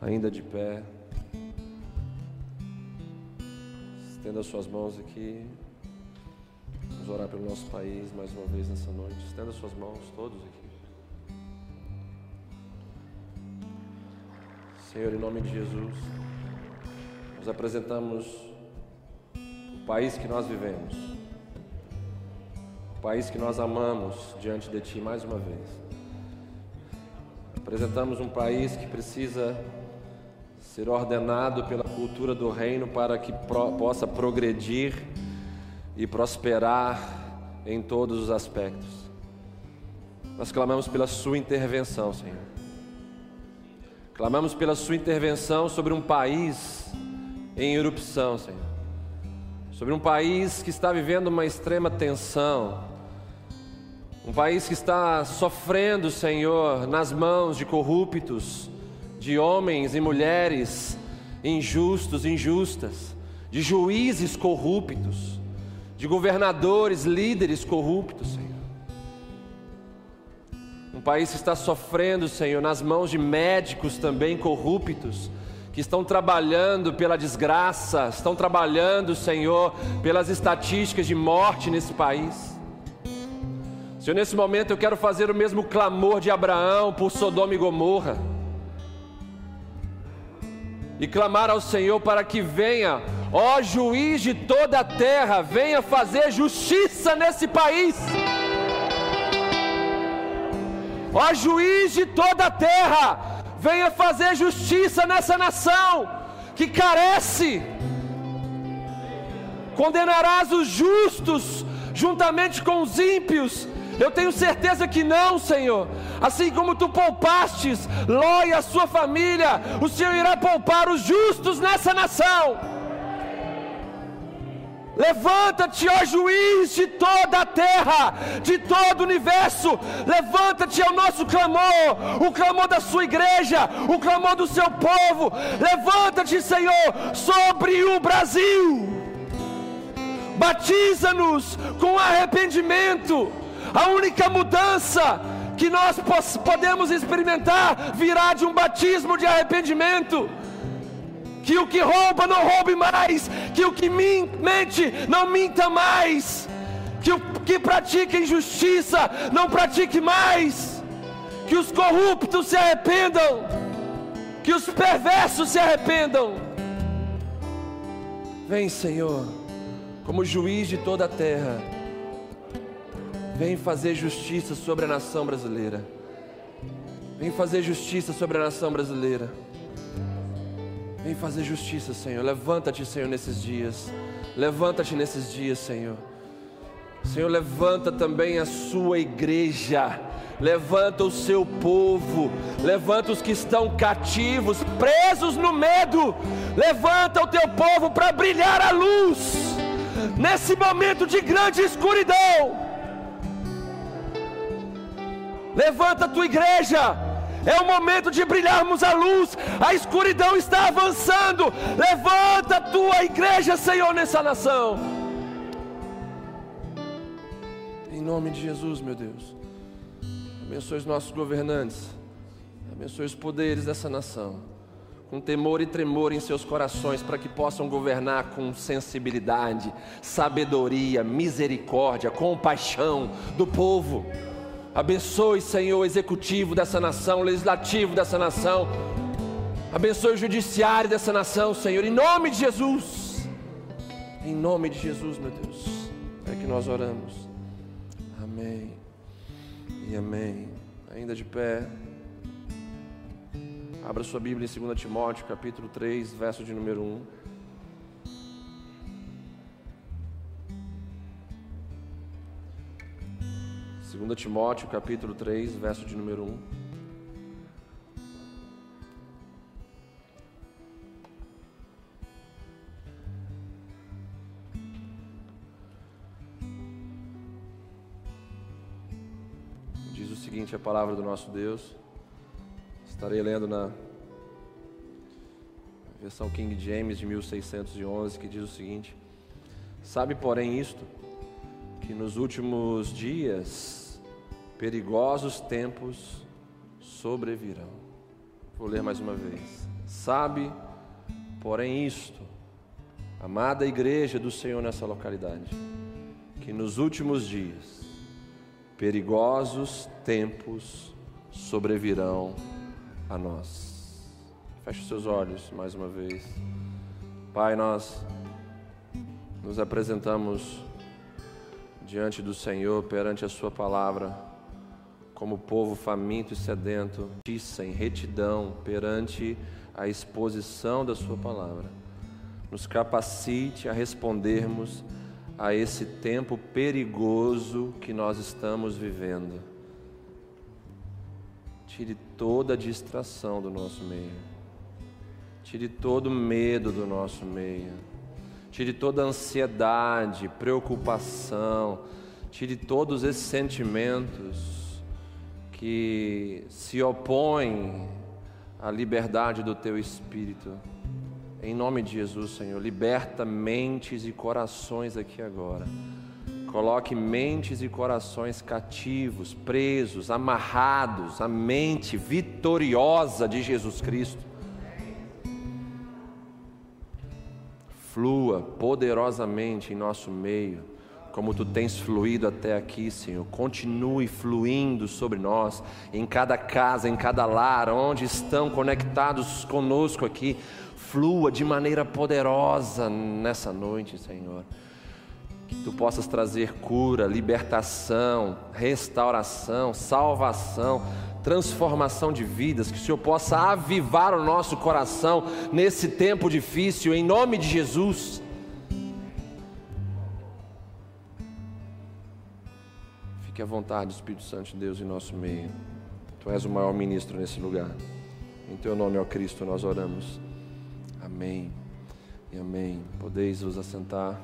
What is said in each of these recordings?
ainda de pé. Estenda suas mãos aqui. Vamos orar pelo nosso país mais uma vez nessa noite. Estenda suas mãos, todos aqui. Senhor, em nome de Jesus, nos apresentamos o país que nós vivemos, o país que nós amamos diante de Ti mais uma vez. Apresentamos um país que precisa ser ordenado pela cultura do reino para que pro, possa progredir e prosperar em todos os aspectos. Nós clamamos pela Sua intervenção, Senhor. Clamamos pela Sua intervenção sobre um país em erupção, Senhor. Sobre um país que está vivendo uma extrema tensão. Um país que está sofrendo, Senhor, nas mãos de corruptos, de homens e mulheres injustos, injustas, de juízes corruptos, de governadores, líderes corruptos, Senhor. Um país que está sofrendo, Senhor, nas mãos de médicos também corruptos, que estão trabalhando pela desgraça, estão trabalhando, Senhor, pelas estatísticas de morte nesse país. Senhor, nesse momento eu quero fazer o mesmo clamor de Abraão por Sodoma e Gomorra e clamar ao Senhor para que venha, ó juiz de toda a terra, venha fazer justiça nesse país. Ó juiz de toda a terra, venha fazer justiça nessa nação que carece. Condenarás os justos juntamente com os ímpios eu tenho certeza que não, Senhor. Assim como tu poupastes Ló e a sua família, o Senhor irá poupar os justos nessa nação. Levanta-te, ó juiz de toda a terra, de todo o universo. Levanta-te ao nosso clamor, o clamor da sua igreja, o clamor do seu povo. Levanta-te, Senhor, sobre o Brasil. Batiza-nos com arrependimento a única mudança que nós podemos experimentar virá de um batismo de arrependimento. Que o que rouba não roube mais, que o que mente não minta mais, que o que pratica injustiça não pratique mais, que os corruptos se arrependam, que os perversos se arrependam. Vem, Senhor, como juiz de toda a terra Vem fazer justiça sobre a nação brasileira. Vem fazer justiça sobre a nação brasileira. Vem fazer justiça, Senhor. Levanta-te, Senhor, nesses dias. Levanta-te nesses dias, Senhor. Senhor, levanta também a sua igreja. Levanta o seu povo. Levanta os que estão cativos, presos no medo. Levanta o teu povo para brilhar a luz. Nesse momento de grande escuridão. Levanta a tua igreja. É o momento de brilharmos a luz. A escuridão está avançando. Levanta a tua igreja, Senhor, nessa nação. Em nome de Jesus, meu Deus. Abençoe os nossos governantes. Abençoe os poderes dessa nação. Com temor e tremor em seus corações, para que possam governar com sensibilidade, sabedoria, misericórdia, compaixão do povo. Abençoe, Senhor, o executivo dessa nação, o legislativo dessa nação. Abençoe o judiciário dessa nação, Senhor, em nome de Jesus. Em nome de Jesus, meu Deus. É que nós oramos. Amém. E amém. Ainda de pé. Abra sua Bíblia em 2 Timóteo, capítulo 3, verso de número 1. 2 Timóteo capítulo 3, verso de número 1. Diz o seguinte a palavra do nosso Deus. Estarei lendo na versão King James de 1611, que diz o seguinte: Sabe, porém, isto, que nos últimos dias perigosos tempos sobrevirão. Vou ler mais uma vez. Sabe, porém, isto, amada igreja do Senhor nessa localidade, que nos últimos dias perigosos tempos sobrevirão a nós. Feche os seus olhos mais uma vez. Pai, nós nos apresentamos diante do Senhor, perante a Sua palavra, como povo faminto e sedento, em retidão perante a exposição da Sua palavra. Nos capacite a respondermos a esse tempo perigoso que nós estamos vivendo. Tire toda a distração do nosso meio. Tire todo o medo do nosso meio. Tire toda a ansiedade, preocupação. Tire todos esses sentimentos que se opõem à liberdade do teu espírito. Em nome de Jesus, Senhor, liberta mentes e corações aqui agora. Coloque mentes e corações cativos, presos, amarrados à mente vitoriosa de Jesus Cristo. Flua poderosamente em nosso meio, como tu tens fluído até aqui, Senhor. Continue fluindo sobre nós, em cada casa, em cada lar, onde estão conectados conosco aqui flua de maneira poderosa nessa noite, Senhor. Que tu possas trazer cura, libertação, restauração, salvação, transformação de vidas, que o Senhor possa avivar o nosso coração nesse tempo difícil, em nome de Jesus. Fique à vontade, Espírito Santo de Deus, em nosso meio. Tu és o maior ministro nesse lugar. Em teu nome, ó Cristo, nós oramos. Amém e amém. Podeis vos assentar.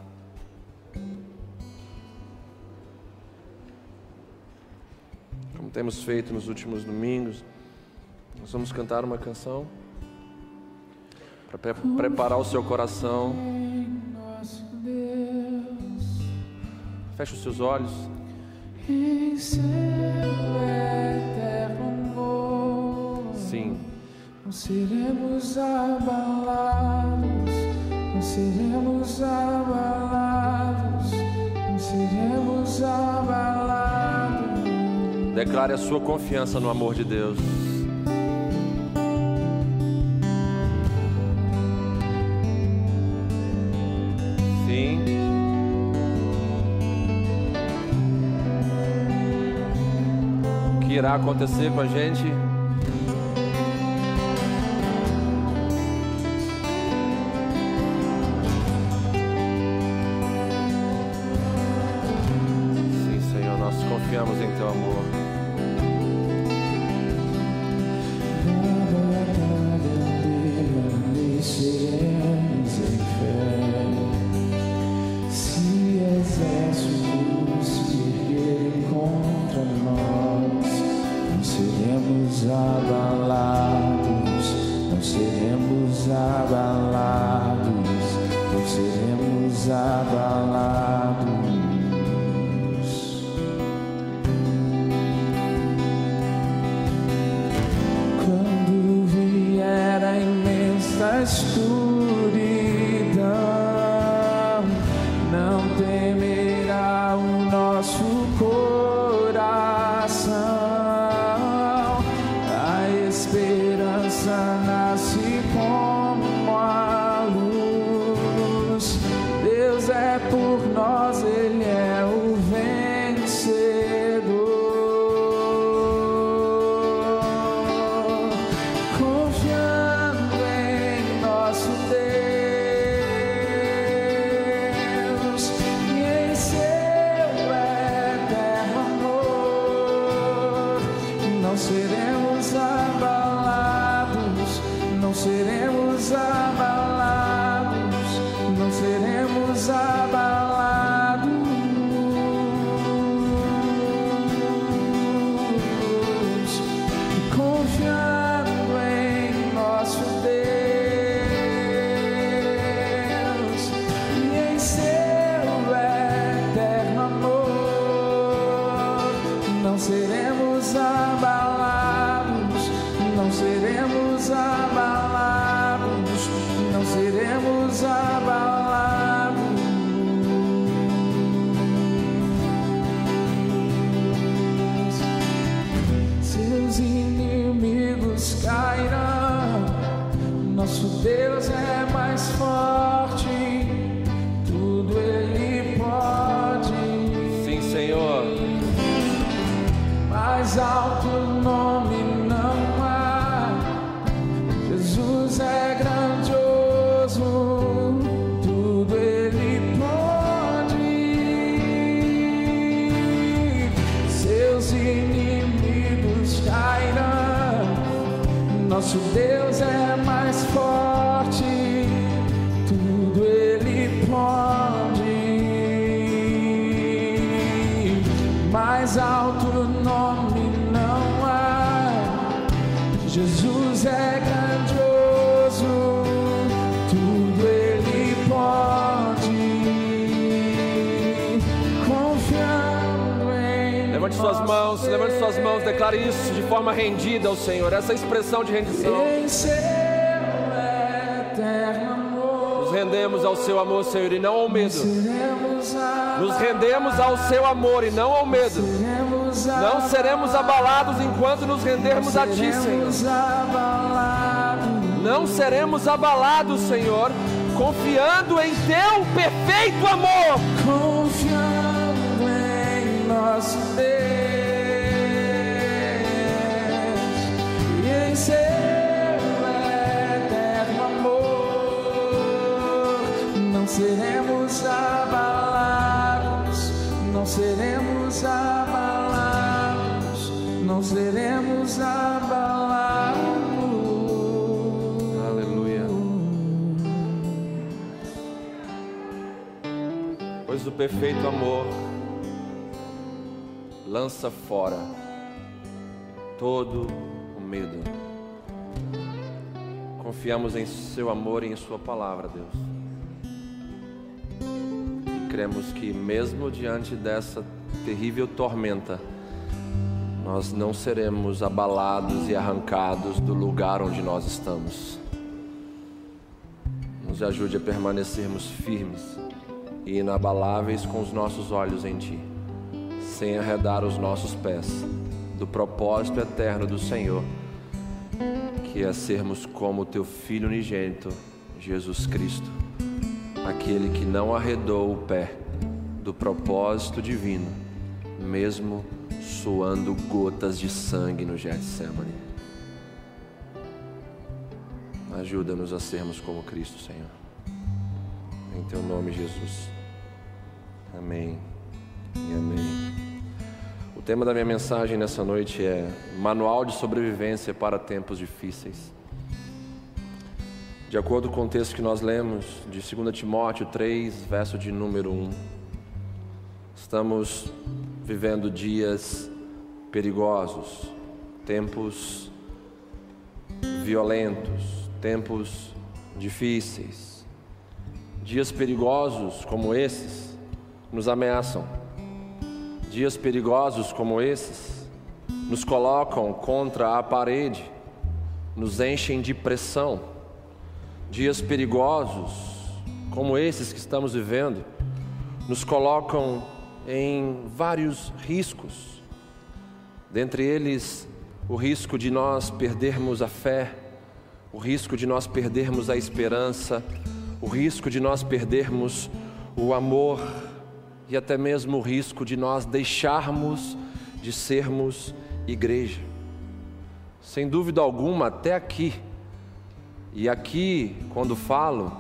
Como temos feito nos últimos domingos, nós vamos cantar uma canção para preparar o seu coração. Feche os seus olhos. Sim não seremos abalados, não seremos abalados, não seremos abalados. Declare a sua confiança no amor de Deus. Sim. Que irá acontecer com a gente? Rendida ao Senhor, essa expressão de rendição. Em seu eterno amor, Nos rendemos ao seu amor, Senhor, e não ao medo. Nos rendemos ao seu amor e não ao medo. Não seremos abalados enquanto nos rendermos a Ti, Senhor. Não seremos abalados, Senhor, confiando em Teu perfeito amor. confiando O perfeito amor lança fora todo o medo. Confiamos em Seu amor e em Sua palavra, Deus. E cremos que, mesmo diante dessa terrível tormenta, nós não seremos abalados e arrancados do lugar onde nós estamos. Nos ajude a permanecermos firmes e inabaláveis com os nossos olhos em Ti, sem arredar os nossos pés do propósito eterno do Senhor, que é sermos como Teu Filho unigênito, Jesus Cristo, aquele que não arredou o pé do propósito divino, mesmo suando gotas de sangue no Getsemane. Ajuda-nos a sermos como Cristo, Senhor. Em teu nome, Jesus. Amém e amém. O tema da minha mensagem nessa noite é Manual de Sobrevivência para Tempos Difíceis. De acordo com o texto que nós lemos de 2 Timóteo 3, verso de número 1, estamos vivendo dias perigosos, tempos violentos, tempos difíceis. Dias perigosos como esses nos ameaçam. Dias perigosos como esses nos colocam contra a parede, nos enchem de pressão. Dias perigosos como esses que estamos vivendo nos colocam em vários riscos. Dentre eles, o risco de nós perdermos a fé, o risco de nós perdermos a esperança, o risco de nós perdermos o amor e até mesmo o risco de nós deixarmos de sermos igreja. Sem dúvida alguma, até aqui, e aqui, quando falo,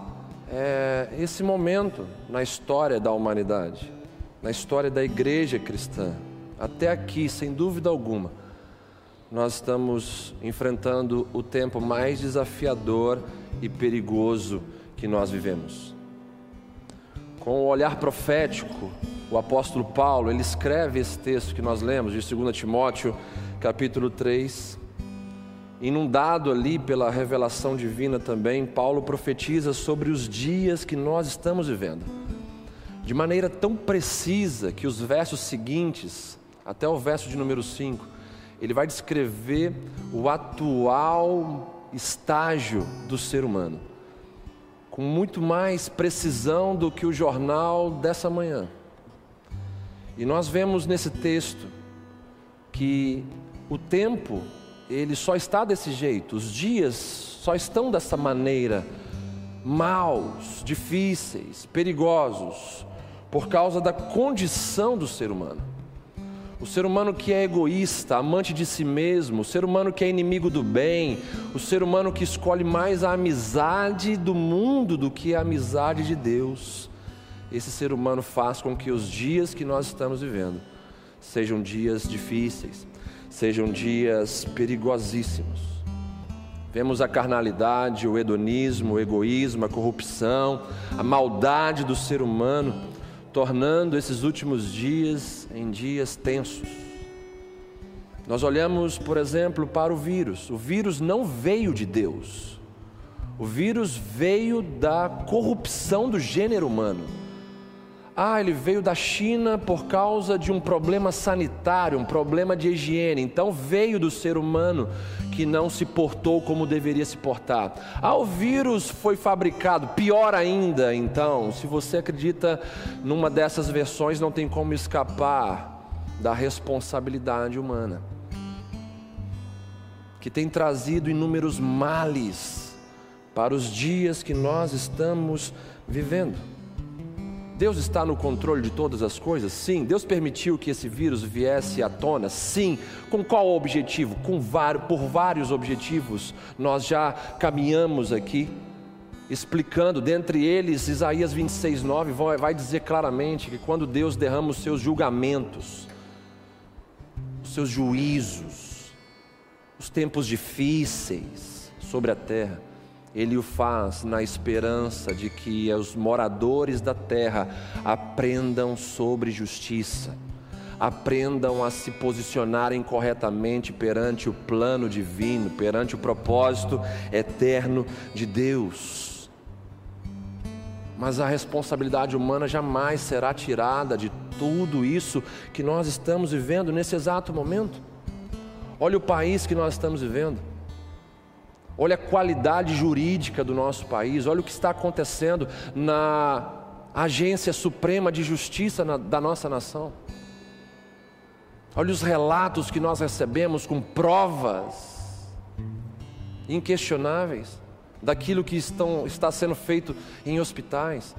é esse momento na história da humanidade, na história da igreja cristã. Até aqui, sem dúvida alguma, nós estamos enfrentando o tempo mais desafiador e perigoso que nós vivemos. Com o olhar profético, o apóstolo Paulo, ele escreve esse texto que nós lemos de 2 Timóteo, capítulo 3. Inundado ali pela revelação divina também, Paulo profetiza sobre os dias que nós estamos vivendo. De maneira tão precisa que os versos seguintes, até o verso de número 5, ele vai descrever o atual estágio do ser humano, com muito mais precisão do que o jornal dessa manhã. E nós vemos nesse texto que o tempo, ele só está desse jeito, os dias só estão dessa maneira maus, difíceis, perigosos, por causa da condição do ser humano. O ser humano que é egoísta, amante de si mesmo, o ser humano que é inimigo do bem, o ser humano que escolhe mais a amizade do mundo do que a amizade de Deus. Esse ser humano faz com que os dias que nós estamos vivendo sejam dias difíceis, sejam dias perigosíssimos. Vemos a carnalidade, o hedonismo, o egoísmo, a corrupção, a maldade do ser humano, tornando esses últimos dias em dias tensos. Nós olhamos, por exemplo, para o vírus. O vírus não veio de Deus. O vírus veio da corrupção do gênero humano. Ah, ele veio da China por causa de um problema sanitário, um problema de higiene. Então veio do ser humano que não se portou como deveria se portar. Ah, o vírus foi fabricado, pior ainda. Então, se você acredita numa dessas versões, não tem como escapar da responsabilidade humana, que tem trazido inúmeros males para os dias que nós estamos vivendo. Deus está no controle de todas as coisas? Sim. Deus permitiu que esse vírus viesse à tona? Sim. Com qual objetivo? Com por vários objetivos. Nós já caminhamos aqui explicando, dentre eles, Isaías 26, 9 vai dizer claramente que quando Deus derrama os seus julgamentos, os seus juízos, os tempos difíceis sobre a terra, ele o faz na esperança de que os moradores da terra aprendam sobre justiça, aprendam a se posicionarem corretamente perante o plano divino, perante o propósito eterno de Deus. Mas a responsabilidade humana jamais será tirada de tudo isso que nós estamos vivendo nesse exato momento. Olha o país que nós estamos vivendo olha a qualidade jurídica do nosso país, olha o que está acontecendo na Agência Suprema de Justiça na, da nossa nação. Olha os relatos que nós recebemos com provas inquestionáveis daquilo que estão, está sendo feito em hospitais,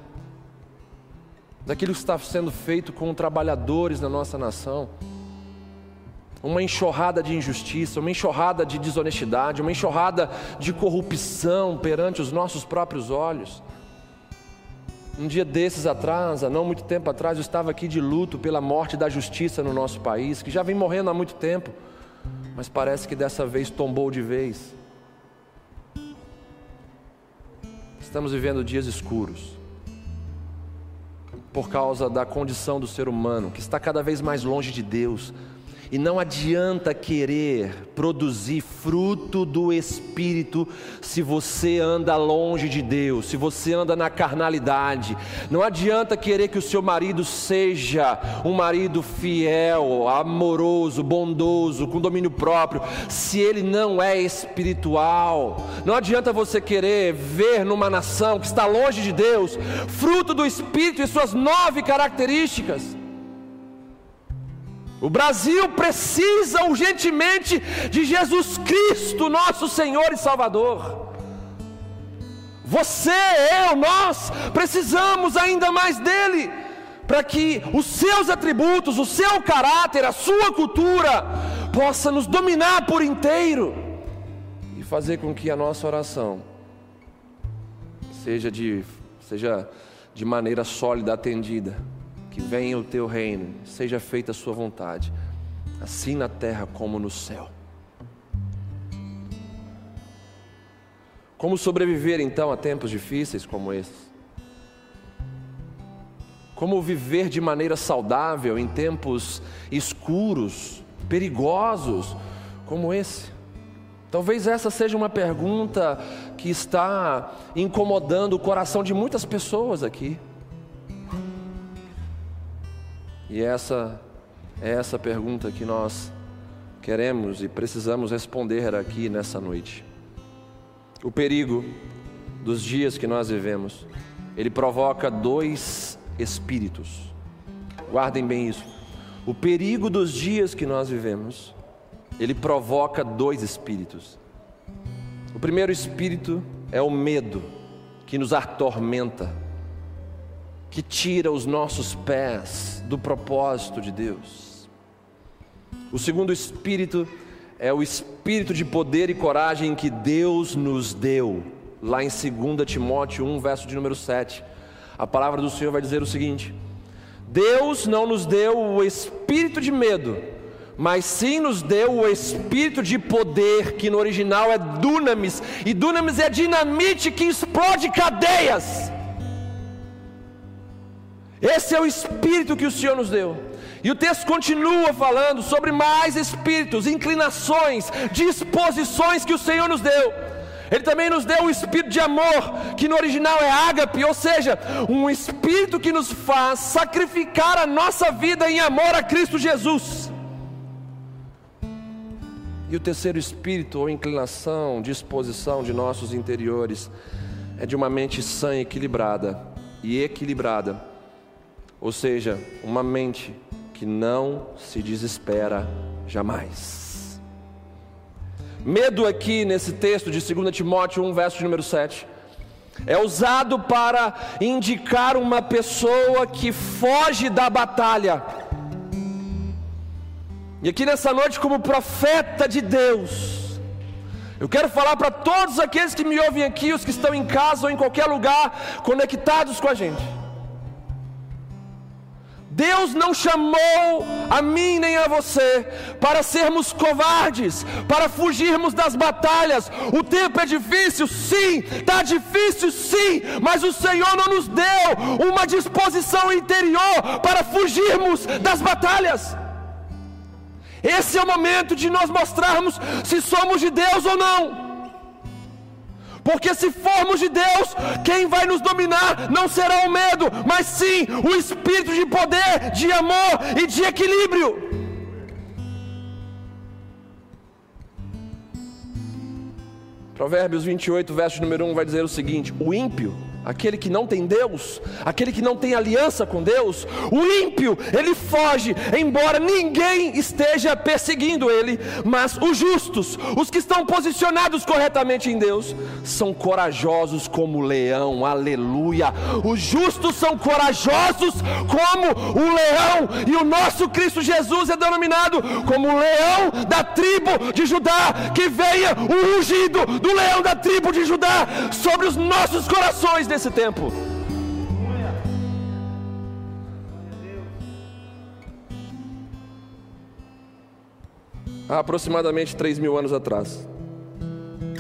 daquilo que está sendo feito com trabalhadores na nossa nação uma enxurrada de injustiça, uma enxurrada de desonestidade, uma enxurrada de corrupção perante os nossos próprios olhos. Um dia desses atrás, há não muito tempo atrás, eu estava aqui de luto pela morte da justiça no nosso país, que já vem morrendo há muito tempo, mas parece que dessa vez tombou de vez. Estamos vivendo dias escuros por causa da condição do ser humano, que está cada vez mais longe de Deus, e não adianta querer produzir fruto do Espírito se você anda longe de Deus, se você anda na carnalidade. Não adianta querer que o seu marido seja um marido fiel, amoroso, bondoso, com domínio próprio, se ele não é espiritual. Não adianta você querer ver numa nação que está longe de Deus fruto do Espírito e suas nove características. O Brasil precisa urgentemente de Jesus Cristo, nosso Senhor e Salvador. Você, eu, nós precisamos ainda mais dele, para que os seus atributos, o seu caráter, a sua cultura possa nos dominar por inteiro e fazer com que a nossa oração seja de, seja de maneira sólida atendida que venha o teu reino, seja feita a sua vontade, assim na terra como no céu. Como sobreviver então a tempos difíceis como esses? Como viver de maneira saudável em tempos escuros, perigosos como esse? Talvez essa seja uma pergunta que está incomodando o coração de muitas pessoas aqui. E essa é essa pergunta que nós queremos e precisamos responder aqui nessa noite. O perigo dos dias que nós vivemos, ele provoca dois espíritos. Guardem bem isso. O perigo dos dias que nós vivemos, ele provoca dois espíritos. O primeiro espírito é o medo, que nos atormenta, que tira os nossos pés do propósito de Deus. O segundo espírito é o espírito de poder e coragem que Deus nos deu, lá em 2 Timóteo 1, verso de número 7. A palavra do Senhor vai dizer o seguinte: Deus não nos deu o espírito de medo, mas sim nos deu o espírito de poder, que no original é dunamis, e dunamis é dinamite que explode cadeias. Esse é o espírito que o Senhor nos deu. E o texto continua falando sobre mais espíritos, inclinações, disposições que o Senhor nos deu. Ele também nos deu o espírito de amor, que no original é ágape, ou seja, um espírito que nos faz sacrificar a nossa vida em amor a Cristo Jesus. E o terceiro espírito ou inclinação, disposição de nossos interiores é de uma mente sã equilibrada e equilibrada. Ou seja, uma mente que não se desespera jamais. Medo aqui nesse texto de 2 Timóteo 1, verso número 7, é usado para indicar uma pessoa que foge da batalha e aqui nessa noite, como profeta de Deus, eu quero falar para todos aqueles que me ouvem aqui, os que estão em casa ou em qualquer lugar, conectados com a gente. Deus não chamou a mim nem a você para sermos covardes, para fugirmos das batalhas. O tempo é difícil, sim, está difícil, sim, mas o Senhor não nos deu uma disposição interior para fugirmos das batalhas. Esse é o momento de nós mostrarmos se somos de Deus ou não. Porque se formos de Deus, quem vai nos dominar não será o medo, mas sim o espírito de poder, de amor e de equilíbrio. Provérbios 28, verso número 1 vai dizer o seguinte: O ímpio aquele que não tem Deus, aquele que não tem aliança com Deus, o ímpio, ele foge, embora ninguém esteja perseguindo ele, mas os justos, os que estão posicionados corretamente em Deus, são corajosos como leão, aleluia. Os justos são corajosos como o leão, e o nosso Cristo Jesus é denominado como o leão da tribo de Judá, que venha o ungido do leão da tribo de Judá sobre os nossos corações nesse tempo. Há aproximadamente 3 mil anos atrás,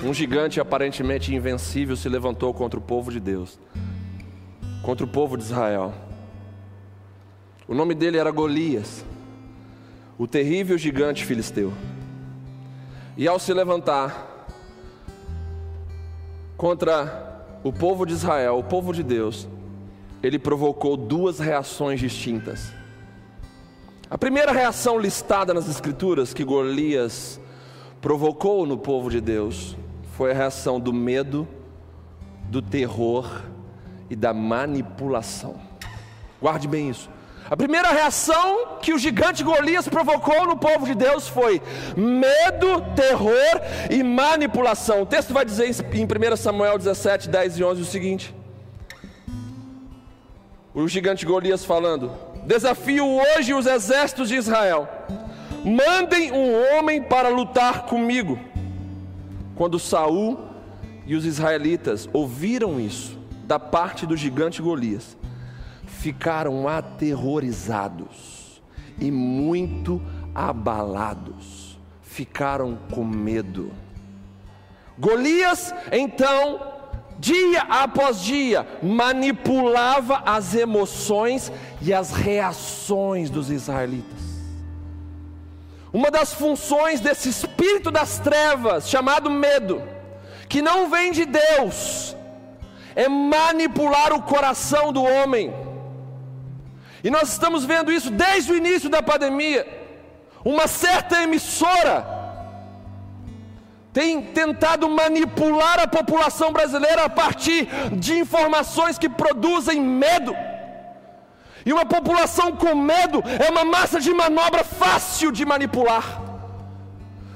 um gigante aparentemente invencível se levantou contra o povo de Deus, contra o povo de Israel. O nome dele era Golias, o terrível gigante filisteu. E ao se levantar contra o povo de Israel, o povo de Deus, ele provocou duas reações distintas. A primeira reação listada nas Escrituras que Golias provocou no povo de Deus foi a reação do medo, do terror e da manipulação. Guarde bem isso. A primeira reação que o gigante Golias provocou no povo de Deus foi medo, terror e manipulação. O texto vai dizer em 1 Samuel 17, 10 e 11 o seguinte: O gigante Golias falando: Desafio hoje os exércitos de Israel, mandem um homem para lutar comigo. Quando Saul e os israelitas ouviram isso da parte do gigante Golias, ficaram aterrorizados e muito abalados, ficaram com medo. Golias, então, dia após dia, manipulava as emoções e as reações dos israelitas. Uma das funções desse espírito das trevas, chamado medo, que não vem de Deus, é manipular o coração do homem e nós estamos vendo isso desde o início da pandemia. Uma certa emissora tem tentado manipular a população brasileira a partir de informações que produzem medo. E uma população com medo é uma massa de manobra fácil de manipular,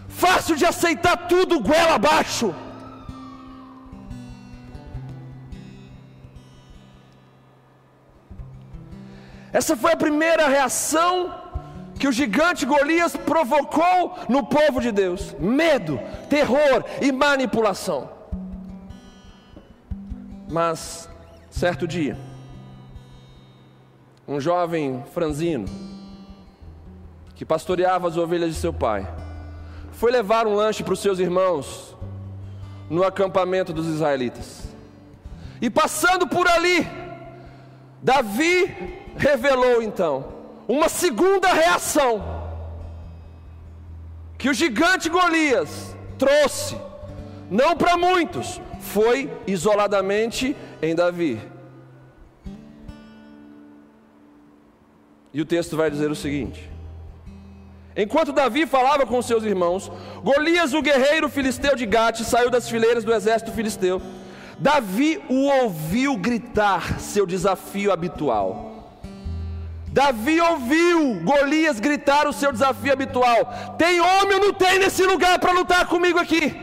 fácil de aceitar tudo goela abaixo. Essa foi a primeira reação que o gigante Golias provocou no povo de Deus: medo, terror e manipulação. Mas, certo dia, um jovem franzino, que pastoreava as ovelhas de seu pai, foi levar um lanche para os seus irmãos no acampamento dos israelitas. E passando por ali, Davi revelou então uma segunda reação que o gigante Golias trouxe, não para muitos, foi isoladamente em Davi. E o texto vai dizer o seguinte: Enquanto Davi falava com seus irmãos, Golias, o guerreiro filisteu de Gate, saiu das fileiras do exército filisteu. Davi o ouviu gritar seu desafio habitual. Davi ouviu Golias gritar o seu desafio habitual: Tem homem ou não tem nesse lugar para lutar comigo aqui?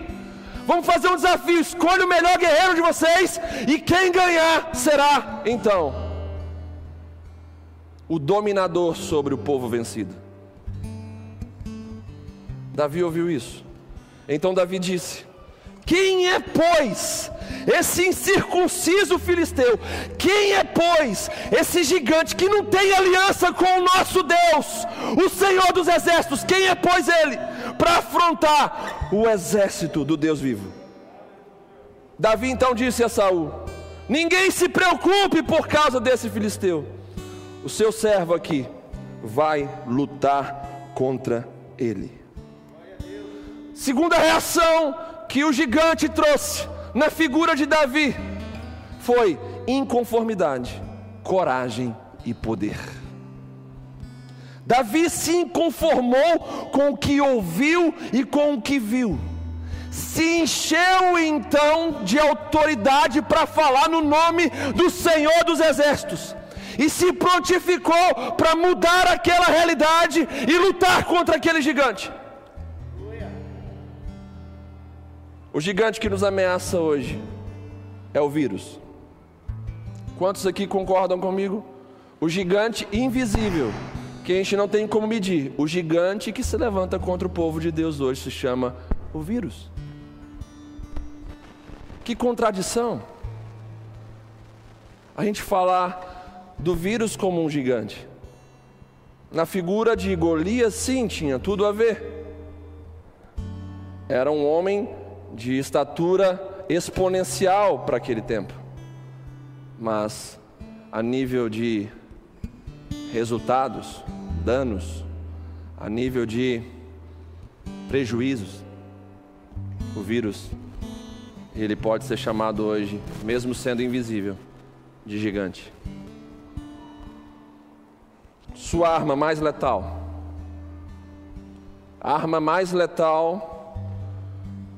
Vamos fazer um desafio. Escolha o melhor guerreiro de vocês e quem ganhar será então o dominador sobre o povo vencido. Davi ouviu isso. Então Davi disse: quem é, pois, esse incircunciso filisteu? Quem é, pois, esse gigante que não tem aliança com o nosso Deus, o Senhor dos exércitos? Quem é, pois, ele para afrontar o exército do Deus vivo? Davi então disse a Saul: Ninguém se preocupe por causa desse filisteu. O seu servo aqui vai lutar contra ele. Segunda reação que o gigante trouxe na figura de Davi foi inconformidade, coragem e poder. Davi se inconformou com o que ouviu e com o que viu. Se encheu então de autoridade para falar no nome do Senhor dos Exércitos e se prontificou para mudar aquela realidade e lutar contra aquele gigante. O gigante que nos ameaça hoje é o vírus. Quantos aqui concordam comigo? O gigante invisível, que a gente não tem como medir. O gigante que se levanta contra o povo de Deus hoje se chama o vírus. Que contradição! A gente falar do vírus como um gigante. Na figura de Golias, sim, tinha tudo a ver. Era um homem de estatura exponencial para aquele tempo, mas a nível de resultados, danos, a nível de prejuízos, o vírus, ele pode ser chamado hoje, mesmo sendo invisível, de gigante. Sua arma mais letal, a arma mais letal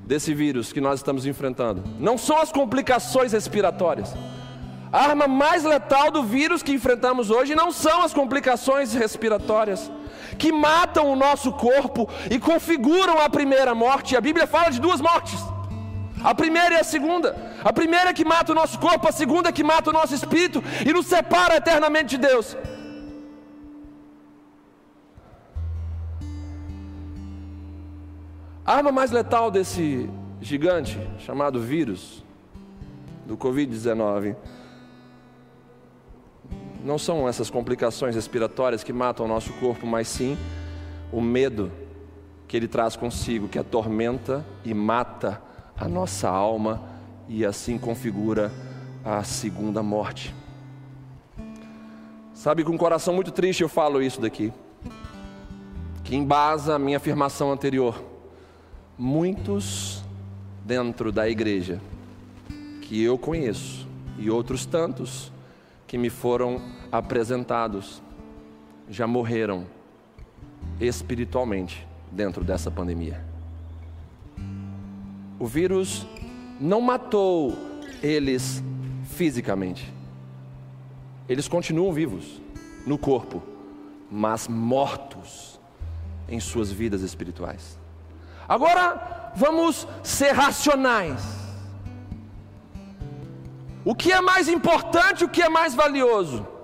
desse vírus que nós estamos enfrentando. Não são as complicações respiratórias. A arma mais letal do vírus que enfrentamos hoje não são as complicações respiratórias que matam o nosso corpo e configuram a primeira morte. A Bíblia fala de duas mortes. A primeira e a segunda. A primeira que mata o nosso corpo, a segunda que mata o nosso espírito e nos separa eternamente de Deus. A arma mais letal desse gigante, chamado vírus, do Covid-19, não são essas complicações respiratórias que matam o nosso corpo, mas sim o medo que ele traz consigo, que atormenta e mata a nossa alma e assim configura a segunda morte. Sabe, com um coração muito triste eu falo isso daqui, que embasa a minha afirmação anterior muitos dentro da igreja que eu conheço e outros tantos que me foram apresentados já morreram espiritualmente dentro dessa pandemia. O vírus não matou eles fisicamente. Eles continuam vivos no corpo, mas mortos em suas vidas espirituais. Agora vamos ser racionais. O que é mais importante, o que é mais valioso?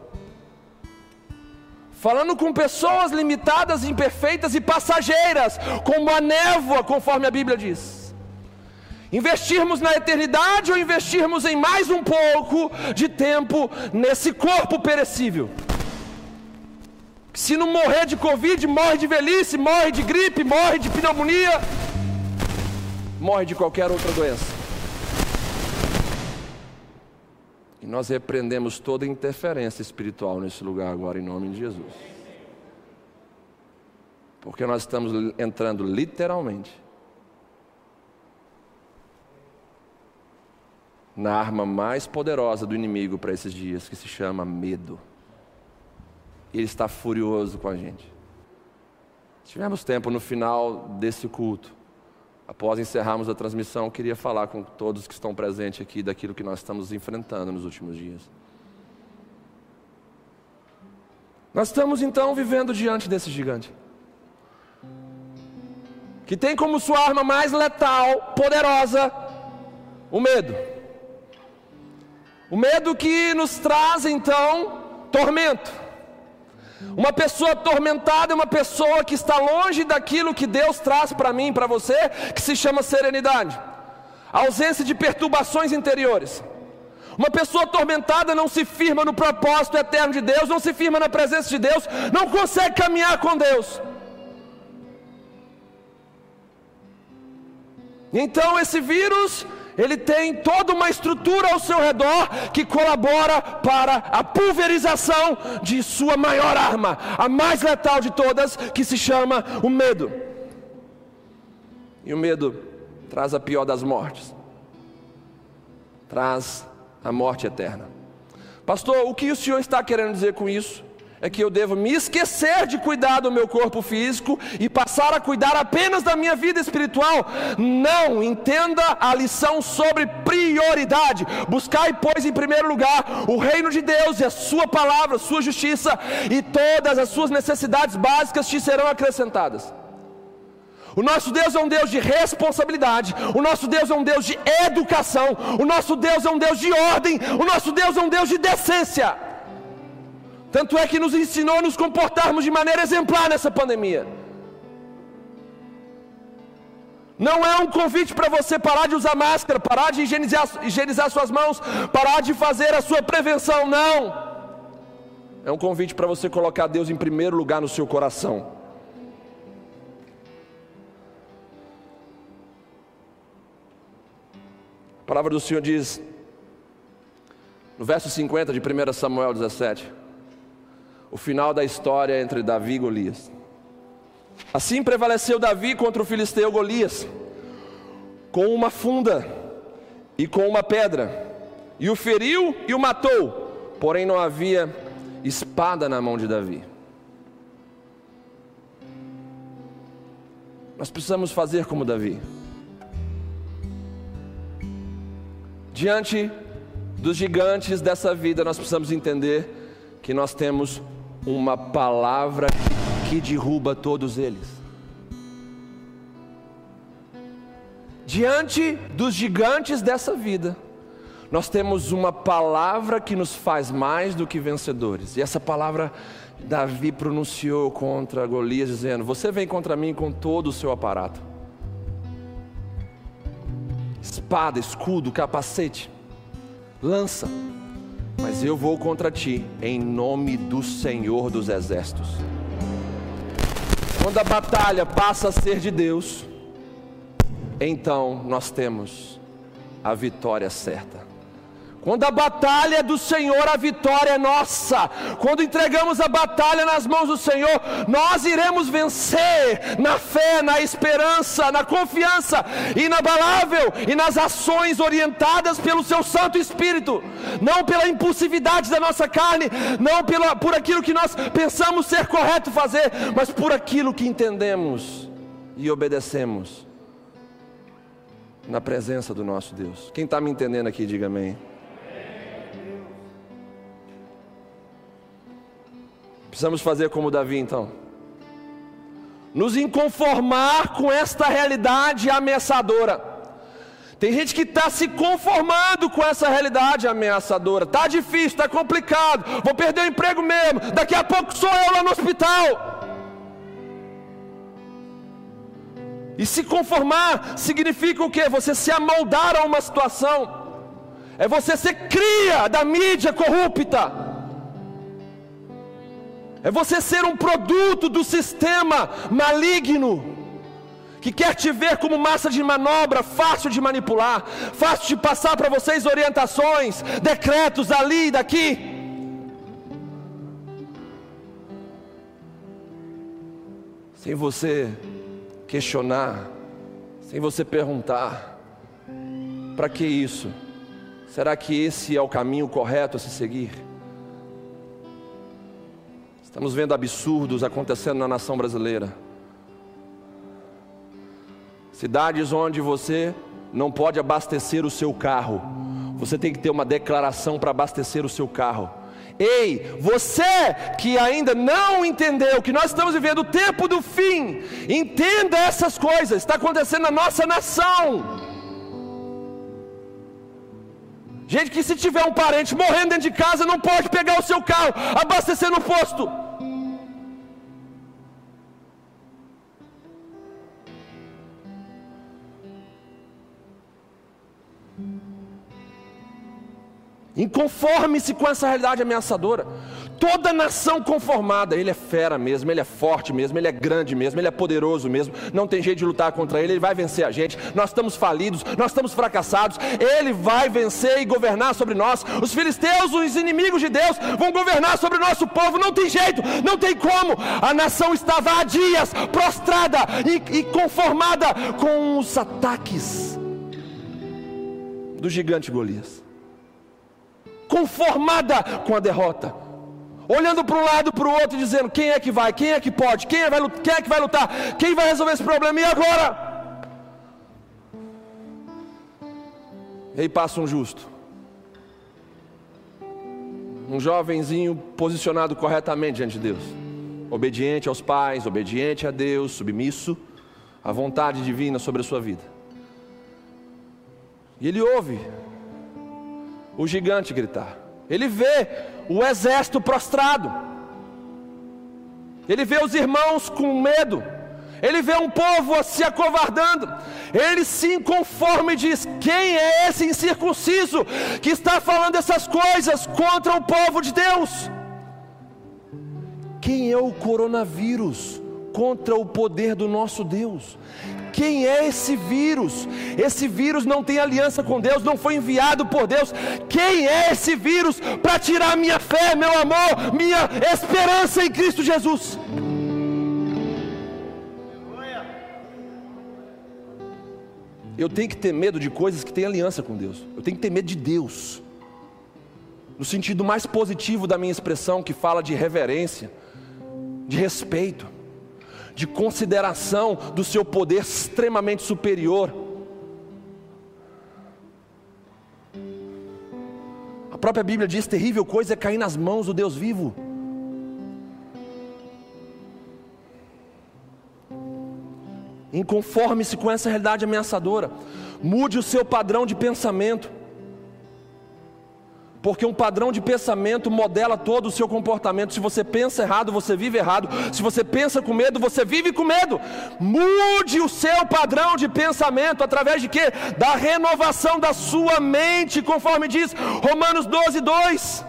falando com pessoas limitadas, imperfeitas e passageiras, como a névoa, conforme a Bíblia diz. Investirmos na eternidade ou investirmos em mais um pouco de tempo nesse corpo perecível. Se não morrer de Covid, morre de velhice, morre de gripe, morre de pneumonia, morre de qualquer outra doença. E nós repreendemos toda interferência espiritual nesse lugar agora, em nome de Jesus. Porque nós estamos entrando literalmente na arma mais poderosa do inimigo para esses dias, que se chama medo. Ele está furioso com a gente. Tivemos tempo no final desse culto após encerrarmos a transmissão, eu queria falar com todos que estão presentes aqui daquilo que nós estamos enfrentando nos últimos dias. Nós estamos então vivendo diante desse gigante, que tem como sua arma mais letal, poderosa, o medo. O medo que nos traz então tormento. Uma pessoa atormentada é uma pessoa que está longe daquilo que Deus traz para mim, para você, que se chama serenidade, ausência de perturbações interiores. Uma pessoa atormentada não se firma no propósito eterno de Deus, não se firma na presença de Deus, não consegue caminhar com Deus. Então esse vírus ele tem toda uma estrutura ao seu redor que colabora para a pulverização de sua maior arma, a mais letal de todas, que se chama o medo. E o medo traz a pior das mortes, traz a morte eterna. Pastor, o que o senhor está querendo dizer com isso? É que eu devo me esquecer de cuidar do meu corpo físico e passar a cuidar apenas da minha vida espiritual. Não, entenda a lição sobre prioridade. Buscai, pois, em primeiro lugar o reino de Deus e a sua palavra, a sua justiça, e todas as suas necessidades básicas te serão acrescentadas. O nosso Deus é um Deus de responsabilidade, o nosso Deus é um Deus de educação, o nosso Deus é um Deus de ordem, o nosso Deus é um Deus de decência. Tanto é que nos ensinou a nos comportarmos de maneira exemplar nessa pandemia. Não é um convite para você parar de usar máscara, parar de higienizar, higienizar suas mãos, parar de fazer a sua prevenção, não. É um convite para você colocar Deus em primeiro lugar no seu coração. A palavra do Senhor diz, no verso 50 de 1 Samuel 17: o final da história entre Davi e Golias. Assim prevaleceu Davi contra o filisteu Golias, com uma funda e com uma pedra, e o feriu e o matou, porém não havia espada na mão de Davi. Nós precisamos fazer como Davi. Diante dos gigantes dessa vida, nós precisamos entender que nós temos uma palavra que derruba todos eles. Diante dos gigantes dessa vida, nós temos uma palavra que nos faz mais do que vencedores. E essa palavra Davi pronunciou contra Golias, dizendo: Você vem contra mim com todo o seu aparato espada, escudo, capacete, lança mas eu vou contra ti, em nome do Senhor dos Exércitos. Quando a batalha passa a ser de Deus, então nós temos a vitória certa. Quando a batalha é do Senhor, a vitória é nossa. Quando entregamos a batalha nas mãos do Senhor, nós iremos vencer na fé, na esperança, na confiança inabalável e nas ações orientadas pelo Seu Santo Espírito, não pela impulsividade da nossa carne, não pela, por aquilo que nós pensamos ser correto fazer, mas por aquilo que entendemos e obedecemos na presença do nosso Deus. Quem está me entendendo aqui, diga amém. Precisamos fazer como Davi então. Nos inconformar com esta realidade ameaçadora. Tem gente que está se conformando com essa realidade ameaçadora. Tá difícil, tá complicado. Vou perder o emprego mesmo. Daqui a pouco sou eu lá no hospital. E se conformar significa o quê? Você se amoldar a uma situação. É você ser cria da mídia corrupta. É você ser um produto do sistema maligno que quer te ver como massa de manobra, fácil de manipular, fácil de passar para vocês orientações, decretos ali e daqui. Sem você questionar, sem você perguntar: para que isso? Será que esse é o caminho correto a se seguir? Estamos vendo absurdos acontecendo na nação brasileira. Cidades onde você não pode abastecer o seu carro. Você tem que ter uma declaração para abastecer o seu carro. Ei, você que ainda não entendeu que nós estamos vivendo o tempo do fim, entenda essas coisas, está acontecendo na nossa nação. Gente que se tiver um parente morrendo dentro de casa, não pode pegar o seu carro, abastecer no posto. Inconforme-se com essa realidade ameaçadora. Toda nação conformada, ele é fera mesmo, ele é forte mesmo, ele é grande mesmo, ele é poderoso mesmo. Não tem jeito de lutar contra ele, ele vai vencer a gente. Nós estamos falidos, nós estamos fracassados. Ele vai vencer e governar sobre nós. Os filisteus, os inimigos de Deus, vão governar sobre o nosso povo. Não tem jeito, não tem como. A nação estava há dias prostrada e, e conformada com os ataques do gigante Golias conformada com a derrota, olhando para um lado para o outro, dizendo: quem é que vai, quem é que pode, quem é, vai, quem é que vai lutar, quem vai resolver esse problema, e agora? E aí passa um justo, um jovenzinho posicionado corretamente diante de Deus, obediente aos pais, obediente a Deus, submisso à vontade divina sobre a sua vida. E ele ouve o gigante gritar. Ele vê o exército prostrado. Ele vê os irmãos com medo. Ele vê um povo se acovardando. Ele se inconforme e diz: Quem é esse incircunciso que está falando essas coisas contra o povo de Deus? Quem é o coronavírus contra o poder do nosso Deus? Quem é esse vírus? Esse vírus não tem aliança com Deus, não foi enviado por Deus. Quem é esse vírus para tirar minha fé, meu amor, minha esperança em Cristo Jesus? Eu tenho que ter medo de coisas que têm aliança com Deus. Eu tenho que ter medo de Deus. No sentido mais positivo da minha expressão, que fala de reverência, de respeito de consideração do seu poder extremamente superior. A própria Bíblia diz: terrível coisa é cair nas mãos do Deus vivo. Inconforme-se com essa realidade ameaçadora, mude o seu padrão de pensamento. Porque um padrão de pensamento modela todo o seu comportamento. Se você pensa errado, você vive errado. Se você pensa com medo, você vive com medo. Mude o seu padrão de pensamento através de quê? Da renovação da sua mente, conforme diz Romanos 12, 2.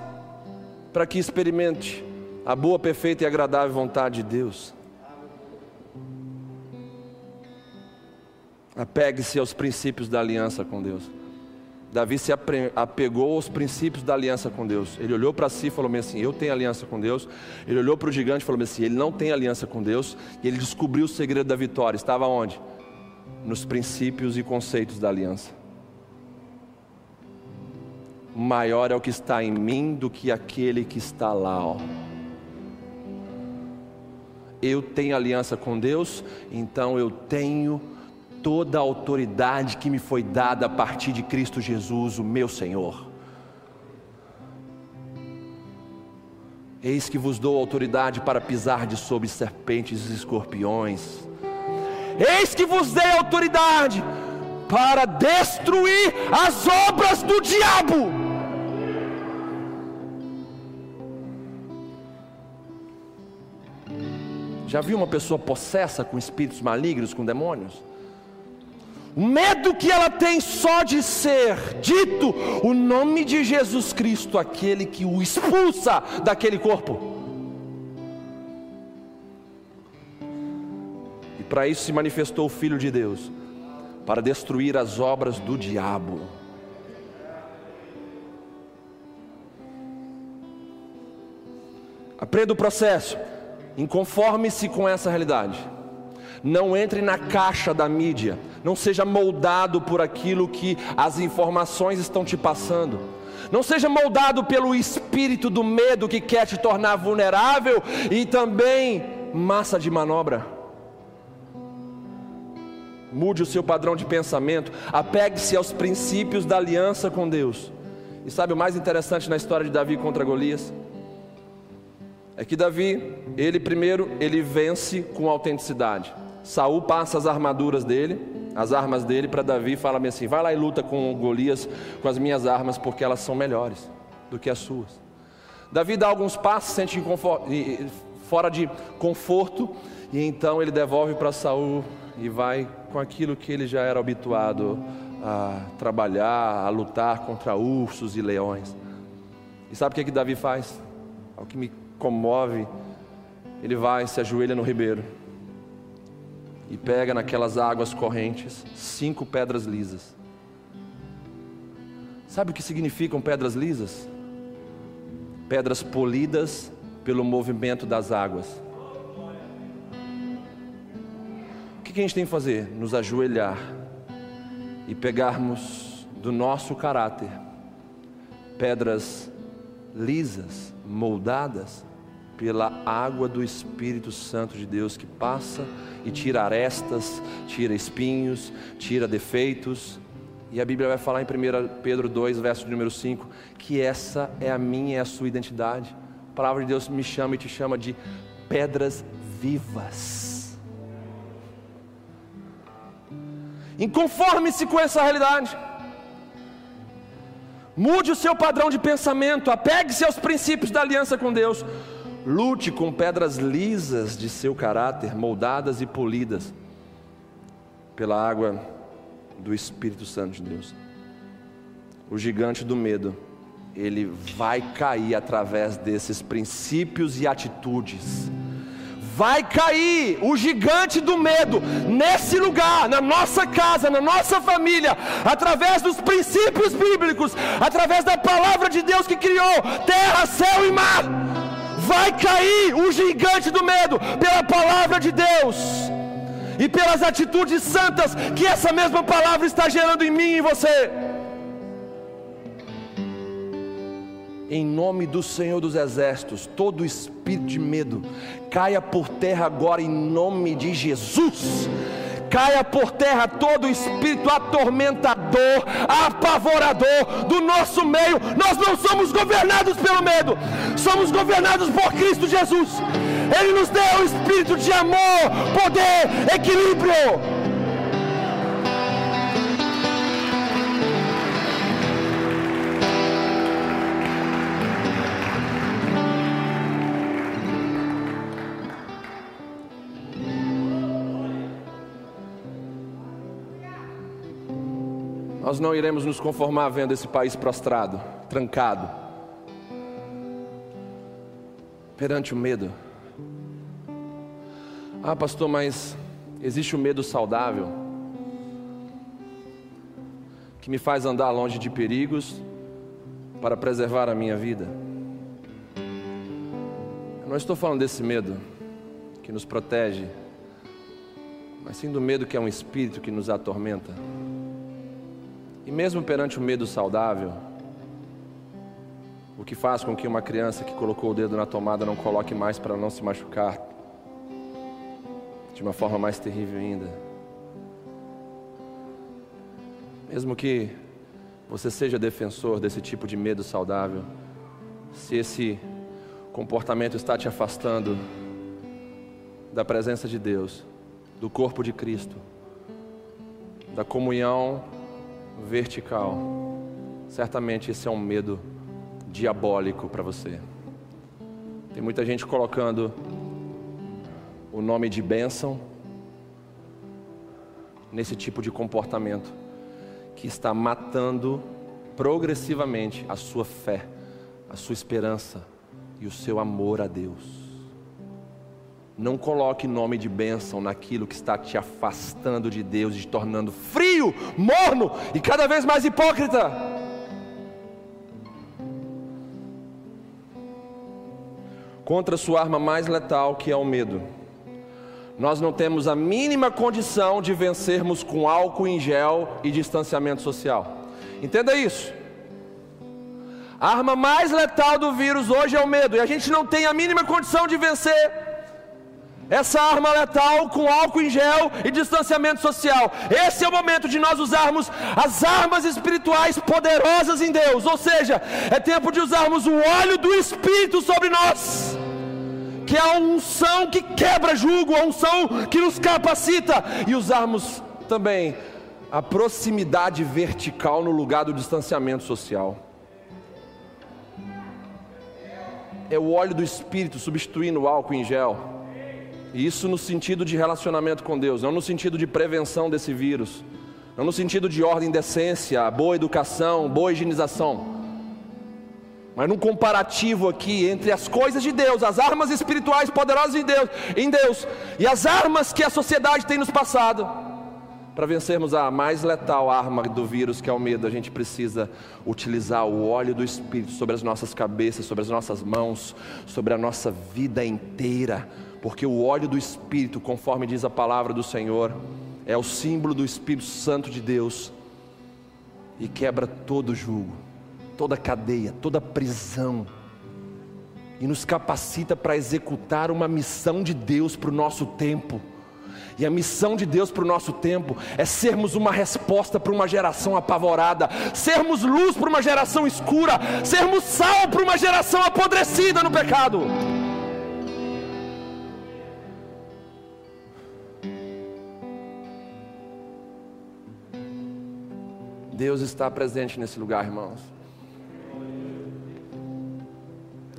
Para que experimente a boa, perfeita e agradável vontade de Deus. Apegue-se aos princípios da aliança com Deus. Davi se apegou aos princípios da aliança com Deus. Ele olhou para si e falou assim: Eu tenho aliança com Deus. Ele olhou para o gigante e falou assim: Ele não tem aliança com Deus. E ele descobriu o segredo da vitória. Estava onde? Nos princípios e conceitos da aliança. Maior é o que está em mim do que aquele que está lá. Ó. Eu tenho aliança com Deus, então eu tenho toda a autoridade que me foi dada a partir de Cristo Jesus, o meu Senhor. Eis que vos dou autoridade para pisar de sobre serpentes e escorpiões. Eis que vos dei autoridade para destruir as obras do diabo. Já viu uma pessoa possessa com espíritos malignos, com demônios? O medo que ela tem só de ser dito o nome de Jesus Cristo, aquele que o expulsa daquele corpo. E para isso se manifestou o Filho de Deus, para destruir as obras do diabo. Aprenda o processo, inconforme-se com essa realidade. Não entre na caixa da mídia, não seja moldado por aquilo que as informações estão te passando. Não seja moldado pelo espírito do medo que quer te tornar vulnerável e também massa de manobra. Mude o seu padrão de pensamento, apegue-se aos princípios da aliança com Deus. E sabe o mais interessante na história de Davi contra Golias? É que Davi, ele primeiro, ele vence com autenticidade. Saul passa as armaduras dele, as armas dele para Davi e fala assim: vai lá e luta com Golias com as minhas armas, porque elas são melhores do que as suas. Davi dá alguns passos, sente fora de conforto, e então ele devolve para Saul e vai com aquilo que ele já era habituado a trabalhar, a lutar contra ursos e leões. E sabe o que, que Davi faz? É o que me comove. Ele vai, se ajoelha no ribeiro e pega naquelas águas correntes cinco pedras lisas. Sabe o que significam pedras lisas? Pedras polidas pelo movimento das águas. O que a gente tem que fazer? Nos ajoelhar e pegarmos do nosso caráter pedras lisas, moldadas pela água do Espírito Santo de Deus que passa e tira arestas, tira espinhos, tira defeitos. E a Bíblia vai falar em 1 Pedro 2, verso número 5, que essa é a minha e a sua identidade. A palavra de Deus me chama e te chama de pedras vivas. Inconforme-se com essa realidade. Mude o seu padrão de pensamento, apegue-se aos princípios da aliança com Deus. Lute com pedras lisas de seu caráter, moldadas e polidas pela água do Espírito Santo de Deus. O gigante do medo, ele vai cair através desses princípios e atitudes. Vai cair o gigante do medo nesse lugar, na nossa casa, na nossa família, através dos princípios bíblicos, através da palavra de Deus que criou terra, céu e mar vai cair o gigante do medo pela palavra de Deus e pelas atitudes santas que essa mesma palavra está gerando em mim e em você. Em nome do Senhor dos Exércitos, todo espírito de medo caia por terra agora em nome de Jesus caia por terra todo espírito atormentador, apavorador do nosso meio. Nós não somos governados pelo medo, somos governados por Cristo Jesus. Ele nos deu o espírito de amor, poder, equilíbrio. Nós não iremos nos conformar vendo esse país prostrado, trancado, perante o medo. Ah, pastor, mas existe o um medo saudável que me faz andar longe de perigos para preservar a minha vida. Eu não estou falando desse medo que nos protege, mas sim do medo que é um espírito que nos atormenta. E mesmo perante o medo saudável, o que faz com que uma criança que colocou o dedo na tomada não coloque mais para não se machucar, de uma forma mais terrível ainda. Mesmo que você seja defensor desse tipo de medo saudável, se esse comportamento está te afastando da presença de Deus, do corpo de Cristo, da comunhão vertical. Certamente esse é um medo diabólico para você. Tem muita gente colocando o nome de bênção nesse tipo de comportamento que está matando progressivamente a sua fé, a sua esperança e o seu amor a Deus. Não coloque nome de bênção naquilo que está te afastando de Deus, te tornando frio, morno e cada vez mais hipócrita. Contra sua arma mais letal, que é o medo. Nós não temos a mínima condição de vencermos com álcool em gel e distanciamento social. Entenda isso. A arma mais letal do vírus hoje é o medo, e a gente não tem a mínima condição de vencer essa arma letal com álcool em gel e distanciamento social. Esse é o momento de nós usarmos as armas espirituais poderosas em Deus, ou seja, é tempo de usarmos o óleo do Espírito sobre nós. Que é a unção que quebra jugo, a unção que nos capacita, e usarmos também a proximidade vertical no lugar do distanciamento social. É o óleo do Espírito substituindo o álcool em gel. Isso no sentido de relacionamento com Deus, não no sentido de prevenção desse vírus, não no sentido de ordem, decência, boa educação, boa higienização. Mas num comparativo aqui entre as coisas de Deus, as armas espirituais poderosas em Deus, em Deus e as armas que a sociedade tem nos passado, para vencermos a mais letal arma do vírus, que é o medo, a gente precisa utilizar o óleo do Espírito sobre as nossas cabeças, sobre as nossas mãos, sobre a nossa vida inteira porque o óleo do Espírito, conforme diz a palavra do Senhor, é o símbolo do Espírito Santo de Deus e quebra todo jugo, toda cadeia, toda prisão e nos capacita para executar uma missão de Deus para o nosso tempo. E a missão de Deus para o nosso tempo é sermos uma resposta para uma geração apavorada, sermos luz para uma geração escura, sermos sal para uma geração apodrecida no pecado. Deus está presente nesse lugar, irmãos.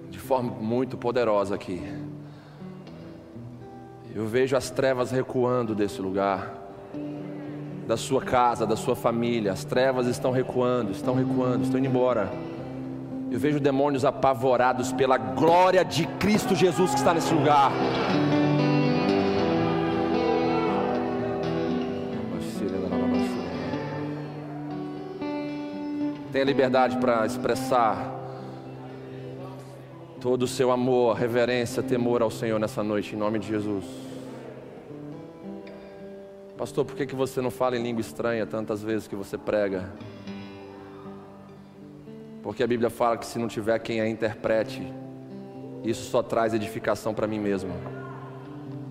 De forma muito poderosa aqui. Eu vejo as trevas recuando desse lugar, da sua casa, da sua família. As trevas estão recuando, estão recuando, estão indo embora. Eu vejo demônios apavorados pela glória de Cristo Jesus que está nesse lugar. Tenha liberdade para expressar todo o seu amor, reverência, temor ao Senhor nessa noite, em nome de Jesus. Pastor, por que, que você não fala em língua estranha tantas vezes que você prega? Porque a Bíblia fala que se não tiver quem a interprete, isso só traz edificação para mim mesmo.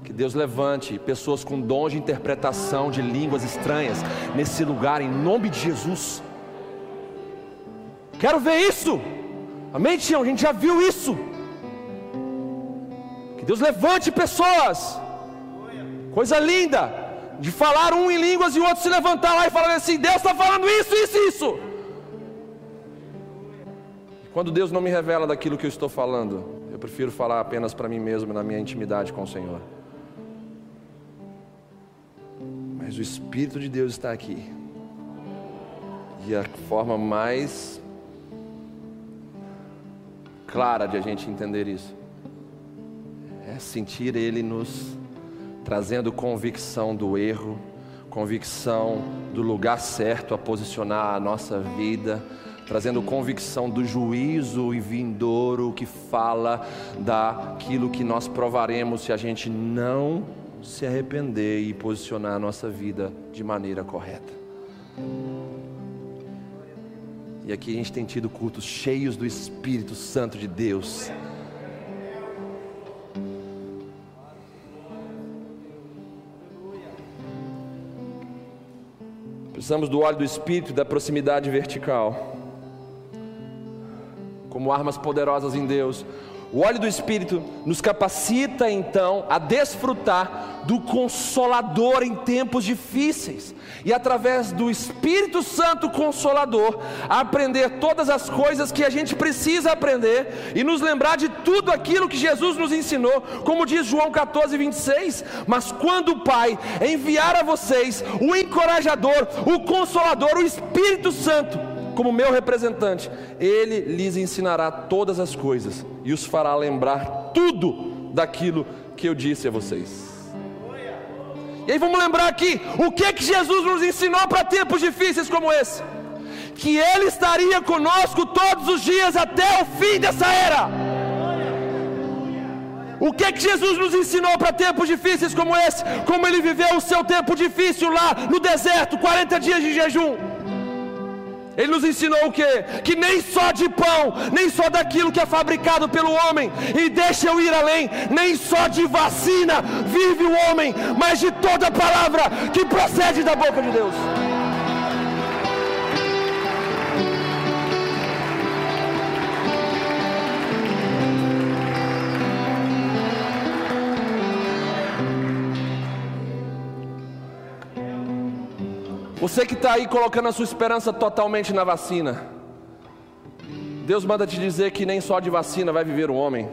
Que Deus levante pessoas com dons de interpretação de línguas estranhas nesse lugar, em nome de Jesus. Quero ver isso. Amém, Tião? A gente já viu isso. Que Deus levante pessoas. Coisa linda. De falar um em línguas e o outro se levantar lá e falar assim: Deus está falando isso, isso, isso. Quando Deus não me revela daquilo que eu estou falando, eu prefiro falar apenas para mim mesmo, na minha intimidade com o Senhor. Mas o Espírito de Deus está aqui. E a forma mais clara de a gente entender isso. É sentir Ele nos trazendo convicção do erro, convicção do lugar certo a posicionar a nossa vida, trazendo convicção do juízo e vindouro que fala daquilo que nós provaremos se a gente não se arrepender e posicionar a nossa vida de maneira correta. E aqui a gente tem tido cultos cheios do Espírito Santo de Deus. Precisamos do óleo do Espírito e da proximidade vertical, como armas poderosas em Deus, O óleo do Espírito nos capacita então a desfrutar do Consolador em tempos difíceis e através do Espírito Santo Consolador aprender todas as coisas que a gente precisa aprender e nos lembrar de tudo aquilo que Jesus nos ensinou, como diz João 14, 26. Mas quando o Pai enviar a vocês o encorajador, o Consolador, o Espírito Santo, como meu representante, ele lhes ensinará todas as coisas e os fará lembrar tudo daquilo que eu disse a vocês. E aí vamos lembrar aqui o que que Jesus nos ensinou para tempos difíceis como esse? Que ele estaria conosco todos os dias até o fim dessa era. O que que Jesus nos ensinou para tempos difíceis como esse? Como ele viveu o seu tempo difícil lá no deserto, 40 dias de jejum. Ele nos ensinou o que? Que nem só de pão, nem só daquilo que é fabricado pelo homem, e deixa eu ir além, nem só de vacina vive o homem, mas de toda palavra que procede da boca de Deus. Você que está aí colocando a sua esperança totalmente na vacina, Deus manda te dizer que nem só de vacina vai viver o homem,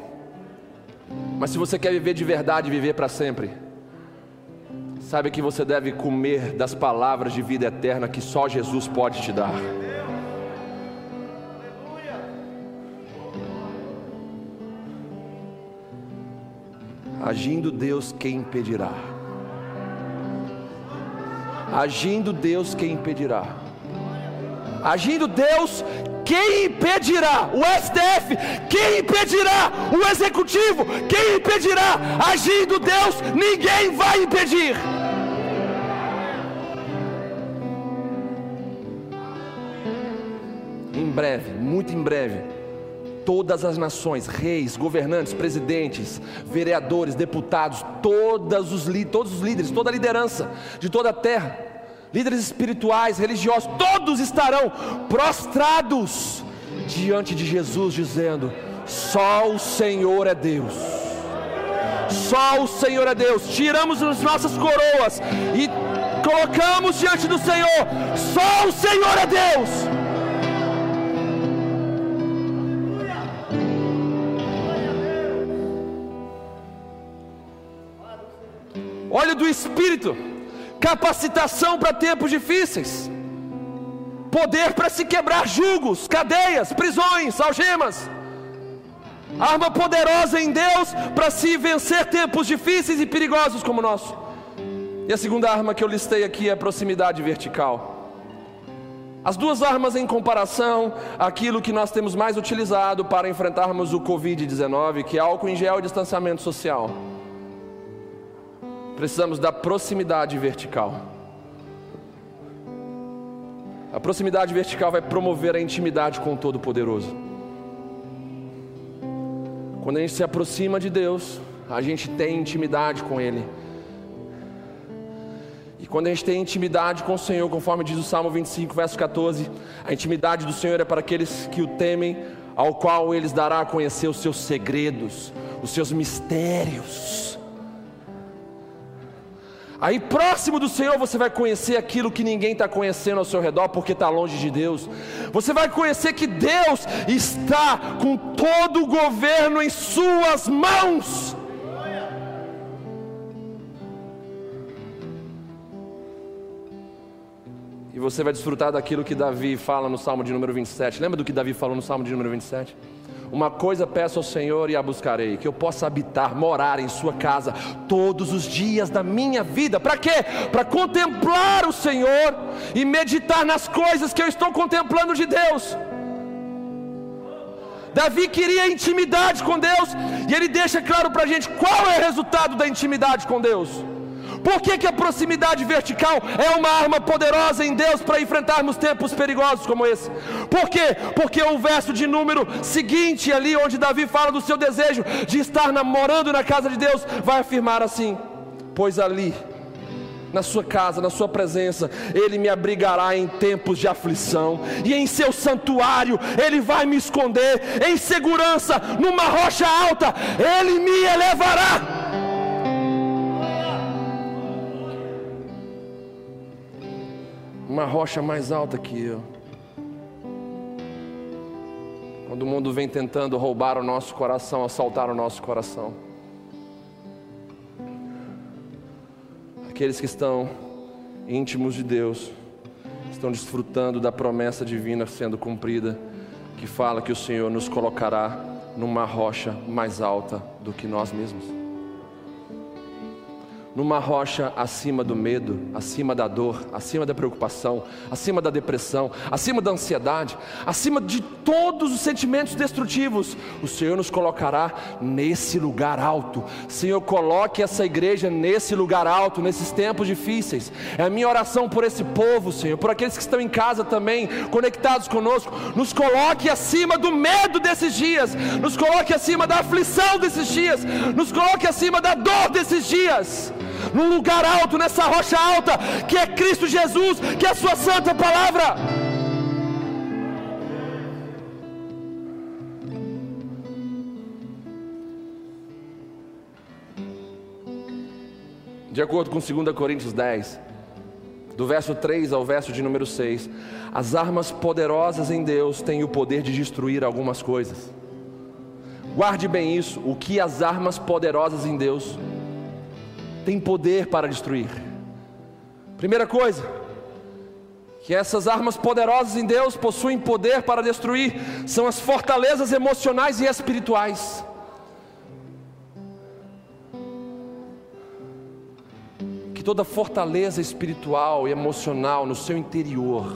mas se você quer viver de verdade, viver para sempre, sabe que você deve comer das palavras de vida eterna que só Jesus pode te dar. Agindo Deus, quem impedirá? Agindo Deus, quem impedirá? Agindo Deus, quem impedirá? O STF, quem impedirá? O executivo, quem impedirá? Agindo Deus, ninguém vai impedir. Em breve, muito em breve, todas as nações, reis, governantes, presidentes, vereadores, deputados, todos os, todos os líderes, toda a liderança de toda a terra, líderes espirituais, religiosos, todos estarão prostrados diante de Jesus, dizendo: Só o Senhor é Deus. Só o Senhor é Deus. Tiramos as nossas coroas e colocamos diante do Senhor. Só o Senhor é Deus. Olha do Espírito, capacitação para tempos difíceis, poder para se quebrar julgos, cadeias, prisões, algemas, arma poderosa em Deus para se vencer tempos difíceis e perigosos como o nosso. E a segunda arma que eu listei aqui é a proximidade vertical. As duas armas em comparação, aquilo que nós temos mais utilizado para enfrentarmos o Covid-19, que é álcool em gel e distanciamento social precisamos da proximidade vertical. A proximidade vertical vai promover a intimidade com o Todo-Poderoso. Quando a gente se aproxima de Deus, a gente tem intimidade com Ele. E quando a gente tem intimidade com o Senhor, conforme diz o Salmo 25, verso 14, a intimidade do Senhor é para aqueles que o temem, ao qual eles dará a conhecer os seus segredos, os seus mistérios. Aí próximo do Senhor você vai conhecer aquilo que ninguém está conhecendo ao seu redor porque está longe de Deus. Você vai conhecer que Deus está com todo o governo em suas mãos. E você vai desfrutar daquilo que Davi fala no Salmo de número 27. Lembra do que Davi falou no Salmo de número 27? Uma coisa peço ao Senhor e a buscarei: que eu possa habitar, morar em Sua casa todos os dias da minha vida. Para quê? Para contemplar o Senhor e meditar nas coisas que eu estou contemplando de Deus. Davi queria intimidade com Deus e ele deixa claro para a gente qual é o resultado da intimidade com Deus. Por que, que a proximidade vertical é uma arma poderosa em Deus para enfrentarmos tempos perigosos como esse? Por quê? Porque o verso de número seguinte, ali onde Davi fala do seu desejo de estar namorando na casa de Deus, vai afirmar assim: Pois ali na sua casa, na sua presença, Ele me abrigará em tempos de aflição, e em seu santuário Ele vai me esconder, em segurança, numa rocha alta, Ele me elevará. Uma rocha mais alta que eu. Quando o mundo vem tentando roubar o nosso coração, assaltar o nosso coração. Aqueles que estão íntimos de Deus, estão desfrutando da promessa divina sendo cumprida, que fala que o Senhor nos colocará numa rocha mais alta do que nós mesmos numa rocha acima do medo, acima da dor, acima da preocupação, acima da depressão, acima da ansiedade, acima de todos os sentimentos destrutivos. O Senhor nos colocará nesse lugar alto. Senhor, coloque essa igreja nesse lugar alto, nesses tempos difíceis. É a minha oração por esse povo, Senhor, por aqueles que estão em casa também, conectados conosco. Nos coloque acima do medo desses dias, nos coloque acima da aflição desses dias, nos coloque acima da dor desses dias num lugar alto, nessa rocha alta, que é Cristo Jesus, que é a Sua Santa Palavra. De acordo com 2 Coríntios 10, do verso 3 ao verso de número 6, as armas poderosas em Deus têm o poder de destruir algumas coisas. Guarde bem isso, o que as armas poderosas em Deus tem poder para destruir. Primeira coisa, que essas armas poderosas em Deus possuem poder para destruir, são as fortalezas emocionais e espirituais. Que toda fortaleza espiritual e emocional no seu interior,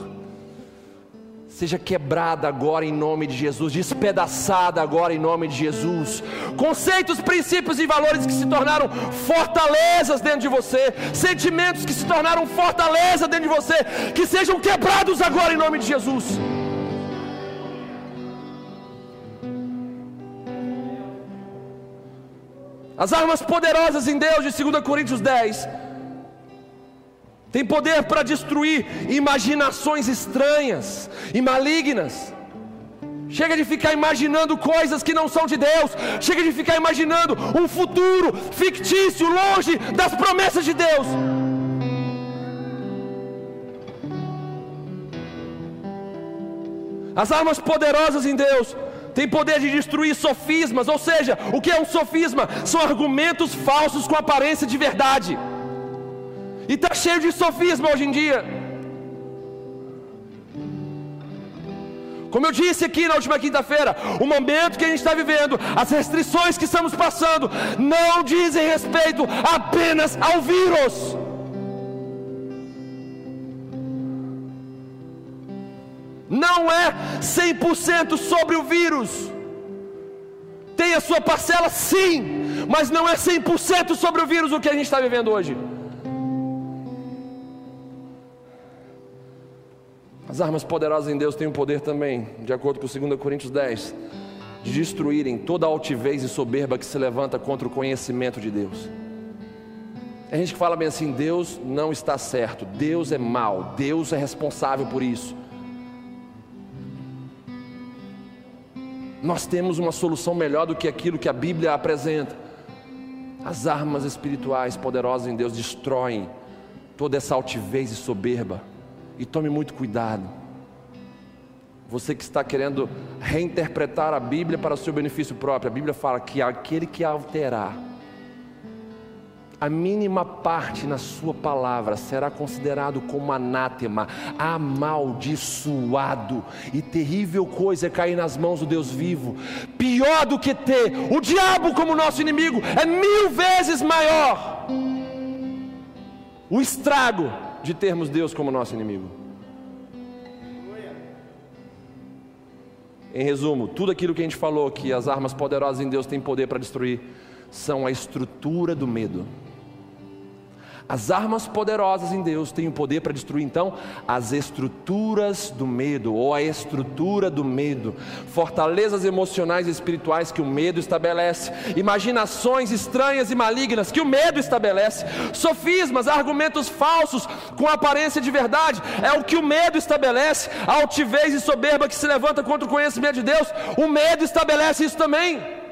seja quebrada agora em nome de Jesus, despedaçada agora em nome de Jesus. Conceitos, princípios e valores que se tornaram fortalezas dentro de você, sentimentos que se tornaram fortaleza dentro de você, que sejam quebrados agora em nome de Jesus. As armas poderosas em Deus de 2 Coríntios 10 tem poder para destruir imaginações estranhas e malignas. Chega de ficar imaginando coisas que não são de Deus. Chega de ficar imaginando um futuro fictício, longe das promessas de Deus. As armas poderosas em Deus têm poder de destruir sofismas, ou seja, o que é um sofisma? São argumentos falsos com aparência de verdade. E está cheio de sofisma hoje em dia. Como eu disse aqui na última quinta-feira, o momento que a gente está vivendo, as restrições que estamos passando, não dizem respeito apenas ao vírus. Não é 100% sobre o vírus. Tem a sua parcela, sim, mas não é 100% sobre o vírus o que a gente está vivendo hoje. As armas poderosas em Deus têm o poder também, de acordo com 2 Coríntios 10, de destruírem toda altivez e soberba que se levanta contra o conhecimento de Deus. A gente que fala bem assim: Deus não está certo, Deus é mal, Deus é responsável por isso. Nós temos uma solução melhor do que aquilo que a Bíblia apresenta. As armas espirituais poderosas em Deus destroem toda essa altivez e soberba e tome muito cuidado. Você que está querendo reinterpretar a Bíblia para o seu benefício próprio, a Bíblia fala que aquele que alterar a mínima parte na sua palavra será considerado como anátema, amaldiçoado, e terrível coisa é cair nas mãos do Deus vivo. Pior do que ter o diabo como nosso inimigo, é mil vezes maior o estrago de termos Deus como nosso inimigo. Em resumo, tudo aquilo que a gente falou, que as armas poderosas em Deus têm poder para destruir, são a estrutura do medo. As armas poderosas em Deus têm o poder para destruir então as estruturas do medo, ou a estrutura do medo, fortalezas emocionais e espirituais que o medo estabelece, imaginações estranhas e malignas que o medo estabelece, sofismas, argumentos falsos com aparência de verdade, é o que o medo estabelece, a altivez e soberba que se levanta contra o conhecimento de Deus, o medo estabelece isso também.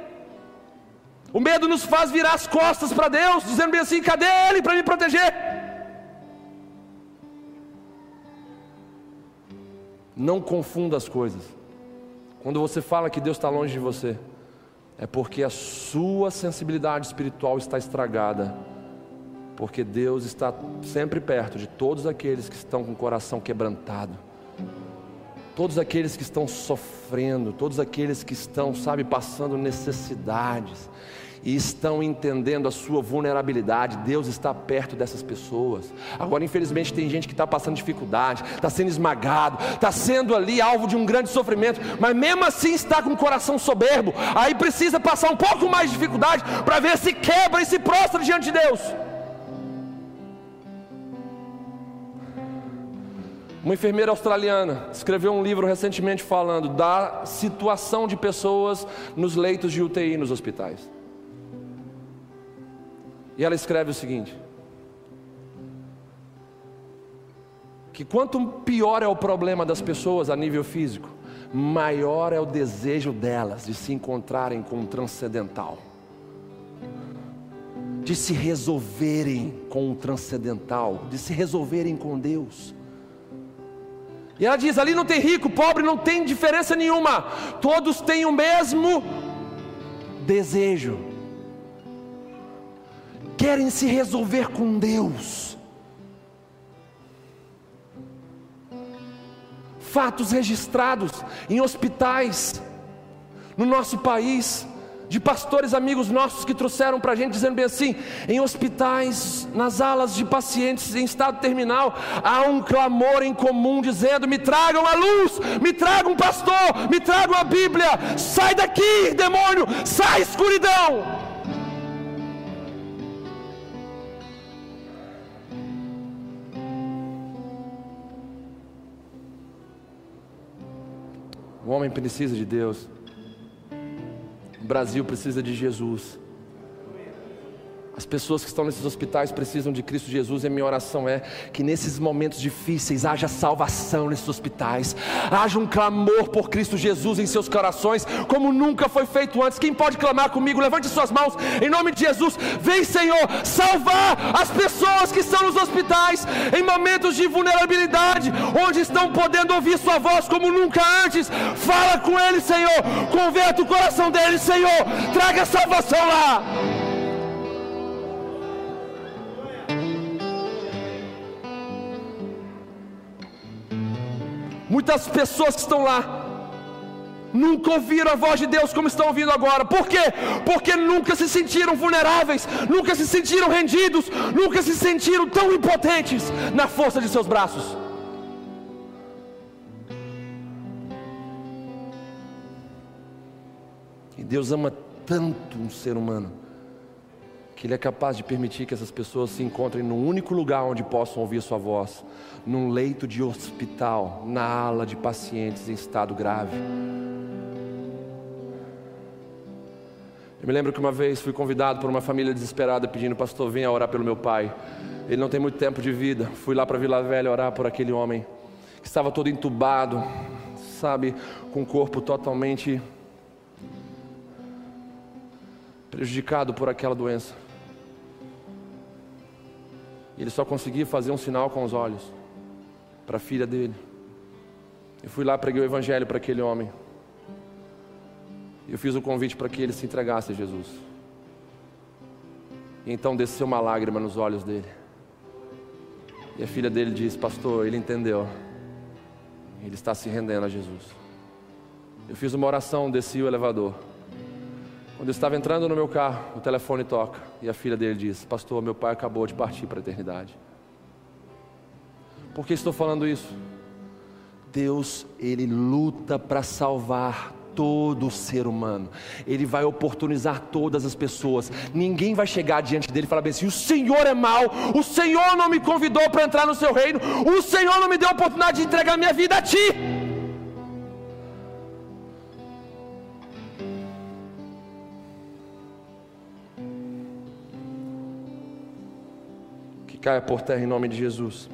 O medo nos faz virar as costas para Deus, dizendo bem assim: cadê Ele para me proteger? Não confunda as coisas. Quando você fala que Deus está longe de você, é porque a sua sensibilidade espiritual está estragada. Porque Deus está sempre perto de todos aqueles que estão com o coração quebrantado, todos aqueles que estão sofrendo, todos aqueles que estão, sabe, passando necessidades e estão entendendo a sua vulnerabilidade. Deus está perto dessas pessoas. Agora, infelizmente, tem gente que está passando dificuldade, está sendo esmagado, está sendo ali alvo de um grande sofrimento, mas mesmo assim está com o coração soberbo. Aí precisa passar um pouco mais de dificuldade para ver se quebra e se prostra diante de Deus. Uma enfermeira australiana escreveu um livro recentemente falando da situação de pessoas nos leitos de UTI nos hospitais. E ela escreve o seguinte: que quanto pior é o problema das pessoas a nível físico, maior é o desejo delas de se encontrarem com o transcendental, de se resolverem com o transcendental, de se resolverem com Deus. E ela diz: ali não tem rico, pobre, não tem diferença nenhuma, todos têm o mesmo desejo querem se resolver com Deus. Fatos registrados em hospitais no nosso país, de pastores amigos nossos que trouxeram para a gente, dizendo bem assim: em hospitais, nas alas de pacientes em estado terminal, há um clamor em comum dizendo: me tragam a luz, me tragam um pastor, me tragam a Bíblia, sai daqui, demônio, sai escuridão. O homem precisa de Deus. O Brasil precisa de Jesus. As pessoas que estão nesses hospitais precisam de Cristo Jesus, e a minha oração é que nesses momentos difíceis haja salvação nesses hospitais, haja um clamor por Cristo Jesus em seus corações, como nunca foi feito antes. Quem pode clamar comigo? Levante suas mãos em nome de Jesus. Vem, Senhor, salvar as pessoas que estão nos hospitais em momentos de vulnerabilidade, onde estão podendo ouvir Sua voz como nunca antes. Fala com eles, Senhor, converta o coração deles, Senhor, traga salvação lá. Muitas pessoas que estão lá nunca ouviram a voz de Deus como estão ouvindo agora. Por quê? Porque nunca se sentiram vulneráveis, nunca se sentiram rendidos, nunca se sentiram tão impotentes na força de seus braços. E Deus ama tanto um ser humano que Ele é capaz de permitir que essas pessoas se encontrem num único lugar onde possam ouvir Sua voz, num leito de hospital, na ala de pacientes em estado grave. Eu me lembro que uma vez fui convidado por uma família desesperada pedindo, pastor, venha orar pelo meu pai. Ele não tem muito tempo de vida. Fui lá para Vila Velha orar por aquele homem que estava todo entubado, sabe, com o corpo totalmente prejudicado por aquela doença. Ele só conseguia fazer um sinal com os olhos para a filha dele. Eu fui lá, preguei o evangelho para aquele homem. Eu fiz o convite para que ele se entregasse a Jesus. E então desceu uma lágrima nos olhos dele. E a filha dele disse: Pastor, ele entendeu. Ele está se rendendo a Jesus. Eu fiz uma oração, desci o elevador. Quando eu estava entrando no meu carro, o telefone toca e a filha dele diz: Pastor, meu pai acabou de partir para a eternidade. Por que estou falando isso? Deus, Ele luta para salvar todo ser humano, Ele vai oportunizar todas as pessoas. Ninguém vai chegar diante dele e falar assim: o Senhor é mau, o Senhor não me convidou para entrar no seu reino, o Senhor não me deu a oportunidade de entregar minha vida a Ti. Caia por terra em nome de Jesus,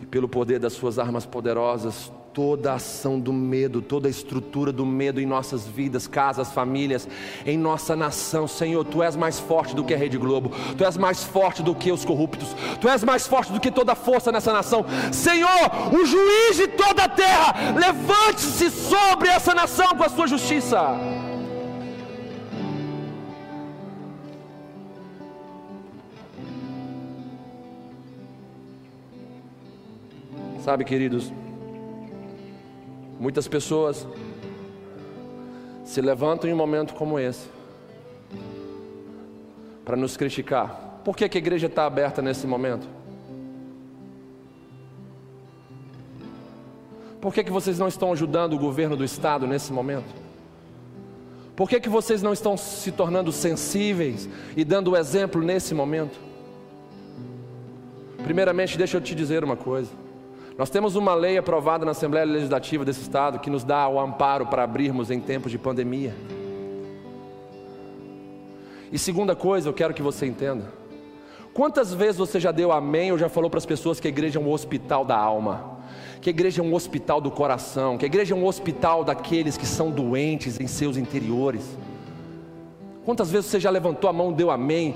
e pelo poder das Suas armas poderosas, toda a ação do medo, toda a estrutura do medo em nossas vidas, casas, famílias, em nossa nação. Senhor, tu és mais forte do que a Rede Globo, tu és mais forte do que os corruptos, tu és mais forte do que toda força nessa nação. Senhor, o juiz de toda a terra, levante-se sobre essa nação com a sua justiça. Sabe, queridos, Muitas pessoas se levantam em um momento como esse para nos criticar. Por que, que a igreja está aberta nesse momento? Por que, que vocês não estão ajudando o governo do estado nesse momento? Por que, que vocês não estão se tornando sensíveis e dando exemplo nesse momento? Primeiramente, deixa eu te dizer uma coisa. Nós temos uma lei aprovada na Assembleia Legislativa desse Estado que nos dá o amparo para abrirmos em tempos de pandemia. E segunda coisa, eu quero que você entenda. Quantas vezes você já deu amém ou já falou para as pessoas que a igreja é um hospital da alma? Que a igreja é um hospital do coração? Que a igreja é um hospital daqueles que são doentes em seus interiores? Quantas vezes você já levantou a mão, deu amém,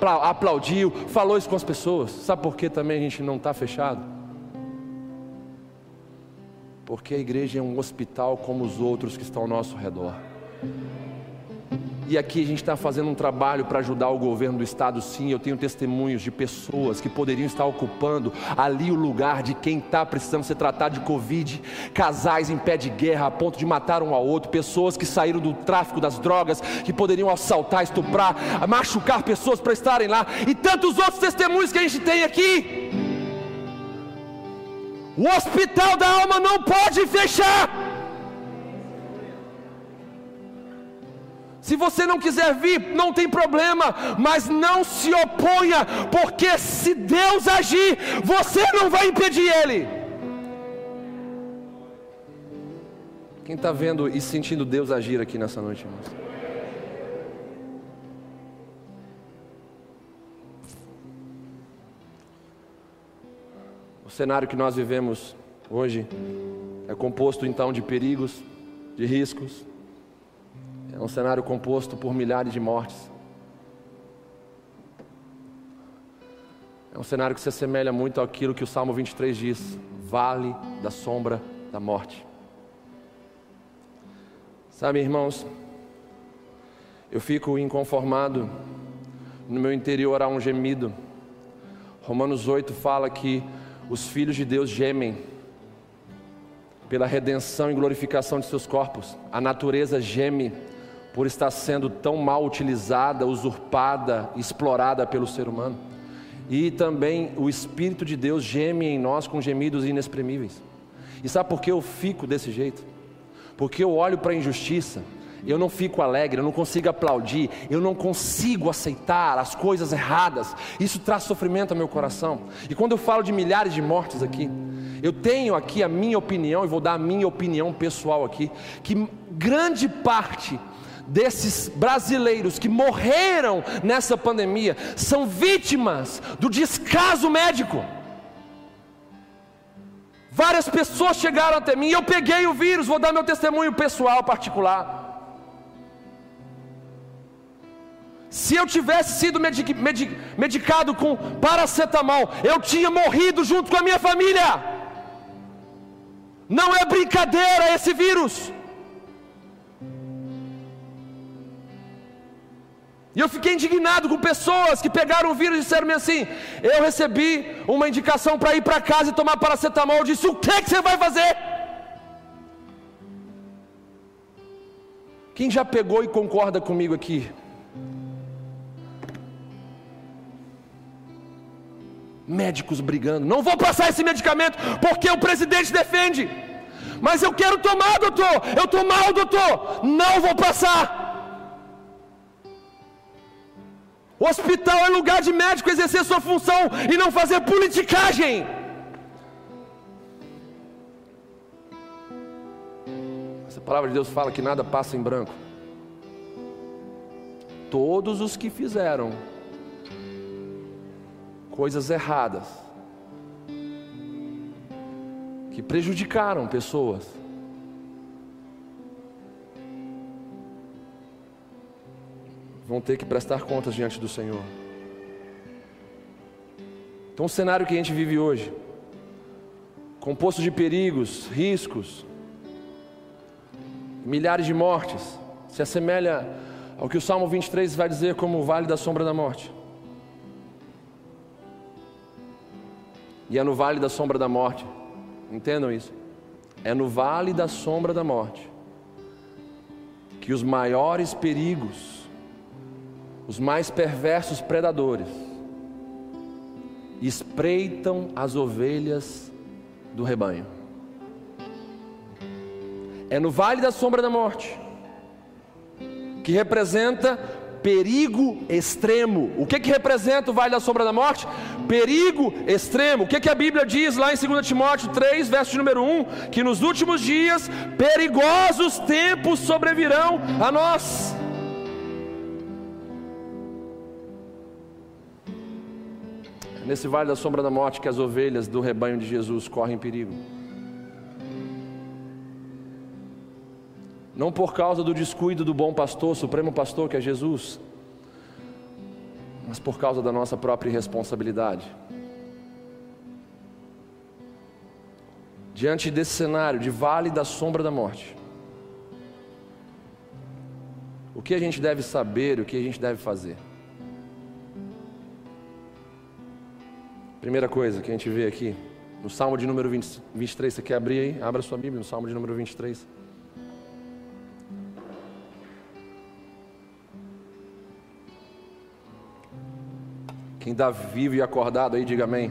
aplaudiu, falou isso com as pessoas? Sabe por que também a gente não está fechado? Porque a igreja é um hospital como os outros que estão ao nosso redor. E aqui a gente está fazendo um trabalho para ajudar o governo do estado, sim. Eu tenho testemunhos de pessoas que poderiam estar ocupando ali o lugar de quem está precisando ser tratado de Covid, casais em pé de guerra a ponto de matar um ao outro, pessoas que saíram do tráfico das drogas, que poderiam assaltar, estuprar, machucar pessoas para estarem lá, e tantos outros testemunhos que a gente tem aqui. O hospital da alma não pode fechar. Se você não quiser vir, não tem problema, mas não se oponha, porque se Deus agir, você não vai impedir Ele. Quem está vendo e sentindo Deus agir aqui nessa noite, irmãos? Cenário que nós vivemos hoje é composto então de perigos, de riscos, é um cenário composto por milhares de mortes. É um cenário que se assemelha muito àquilo que o Salmo 23 diz: Vale da sombra da morte. Sabe, irmãos, eu fico inconformado, no meu interior há um gemido. Romanos 8 fala que os filhos de Deus gemem pela redenção e glorificação de seus corpos. A natureza geme por estar sendo tão mal utilizada, usurpada, explorada pelo ser humano. E também o Espírito de Deus geme em nós com gemidos inexprimíveis. E sabe por que eu fico desse jeito? Porque eu olho para a injustiça, eu não fico alegre, eu não consigo aplaudir, eu não consigo aceitar as coisas erradas. Isso traz sofrimento ao meu coração. E quando eu falo de milhares de mortes aqui, eu tenho aqui a minha opinião e vou dar a minha opinião pessoal aqui, que grande parte desses brasileiros que morreram nessa pandemia são vítimas do descaso médico. Várias pessoas chegaram até mim, eu peguei o vírus, vou dar meu testemunho pessoal particular. Se eu tivesse sido medic, medic, medicado com paracetamol, eu tinha morrido junto com a minha família. Não é brincadeira esse vírus. E eu fiquei indignado com pessoas que pegaram o vírus e disseram-me assim: Eu recebi uma indicação para ir para casa e tomar paracetamol. Eu disse: O que, que você vai fazer? Quem já pegou e concorda comigo aqui? Médicos brigando. Não vou passar esse medicamento porque o presidente defende. Mas eu quero tomar, doutor. Eu estou mal, doutor. Não vou passar. Hospital é lugar de médico exercer sua função e não fazer politicagem. Essa palavra de Deus fala que nada passa em branco. Todos os que fizeram coisas erradas, que prejudicaram pessoas, vão ter que prestar contas diante do Senhor. Então, o cenário que a gente vive hoje, composto de perigos, riscos, milhares de mortes, se assemelha ao que o Salmo 23 vai dizer como o vale da sombra da morte. E é no vale da sombra da morte, entendam isso? É no vale da sombra da morte que os maiores perigos, os mais perversos predadores espreitam as ovelhas do rebanho. É no vale da sombra da morte, que representa perigo extremo. O que, que representa o vale da sombra da morte? Perigo extremo. O que, que a Bíblia diz lá em 2 Timóteo 3, verso número 1? Que nos últimos dias perigosos tempos sobrevirão a nós. nesse vale da sombra da morte que as ovelhas do rebanho de Jesus correm perigo. Não por causa do descuido do bom pastor, supremo pastor que é Jesus, mas por causa da nossa própria irresponsabilidade. Diante desse cenário de vale da sombra da morte, o que a gente deve saber, o que a gente deve fazer? Primeira coisa que a gente vê aqui, no Salmo de número 20, 23, você quer abrir aí? Abra sua Bíblia no Salmo de número 23. Quem está vivo e acordado aí, diga amém.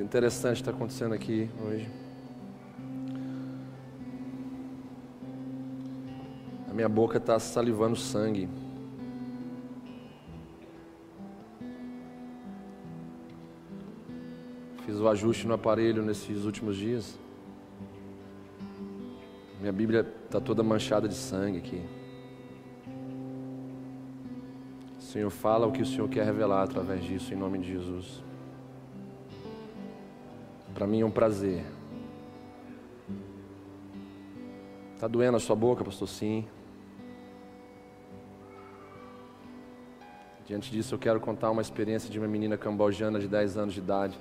interessante está acontecendo aqui hoje. A minha boca está salivando sangue. Fiz o ajuste no aparelho nesses últimos dias. Minha Bíblia está toda manchada de sangue aqui. O Senhor fala o que o Senhor quer revelar através disso, em nome de Jesus. Para mim é um prazer. Está doendo a sua boca, pastor? Sim. Diante disso, eu quero contar uma experiência de uma menina cambojana de 10 anos de idade,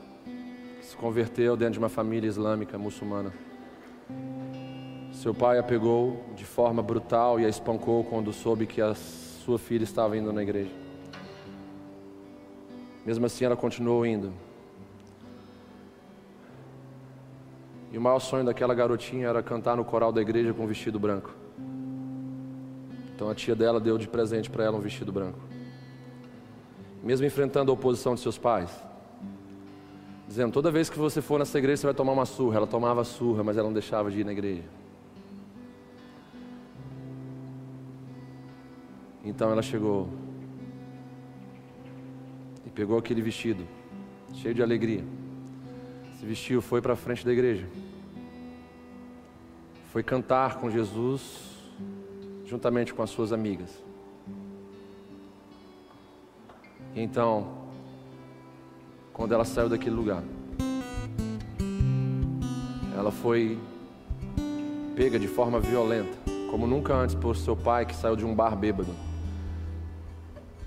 se converteu dentro de uma família islâmica muçulmana. Seu pai a pegou de forma brutal e a espancou quando soube que a sua filha estava indo na igreja. Mesmo assim, ela continuou indo. E o maior sonho daquela garotinha era cantar no coral da igreja com um vestido branco. Então a tia dela deu de presente para ela um vestido branco. Mesmo enfrentando a oposição de seus pais, dizendo: toda vez que você for nessa igreja você vai tomar uma surra. Ela tomava surra, mas ela não deixava de ir na igreja. Então ela chegou e pegou aquele vestido, cheio de alegria se vestiu, foi para a frente da igreja. Foi cantar com Jesus, juntamente com as suas amigas. Então, quando ela saiu daquele lugar, ela foi pega de forma violenta, como nunca antes por seu pai que saiu de um bar bêbado.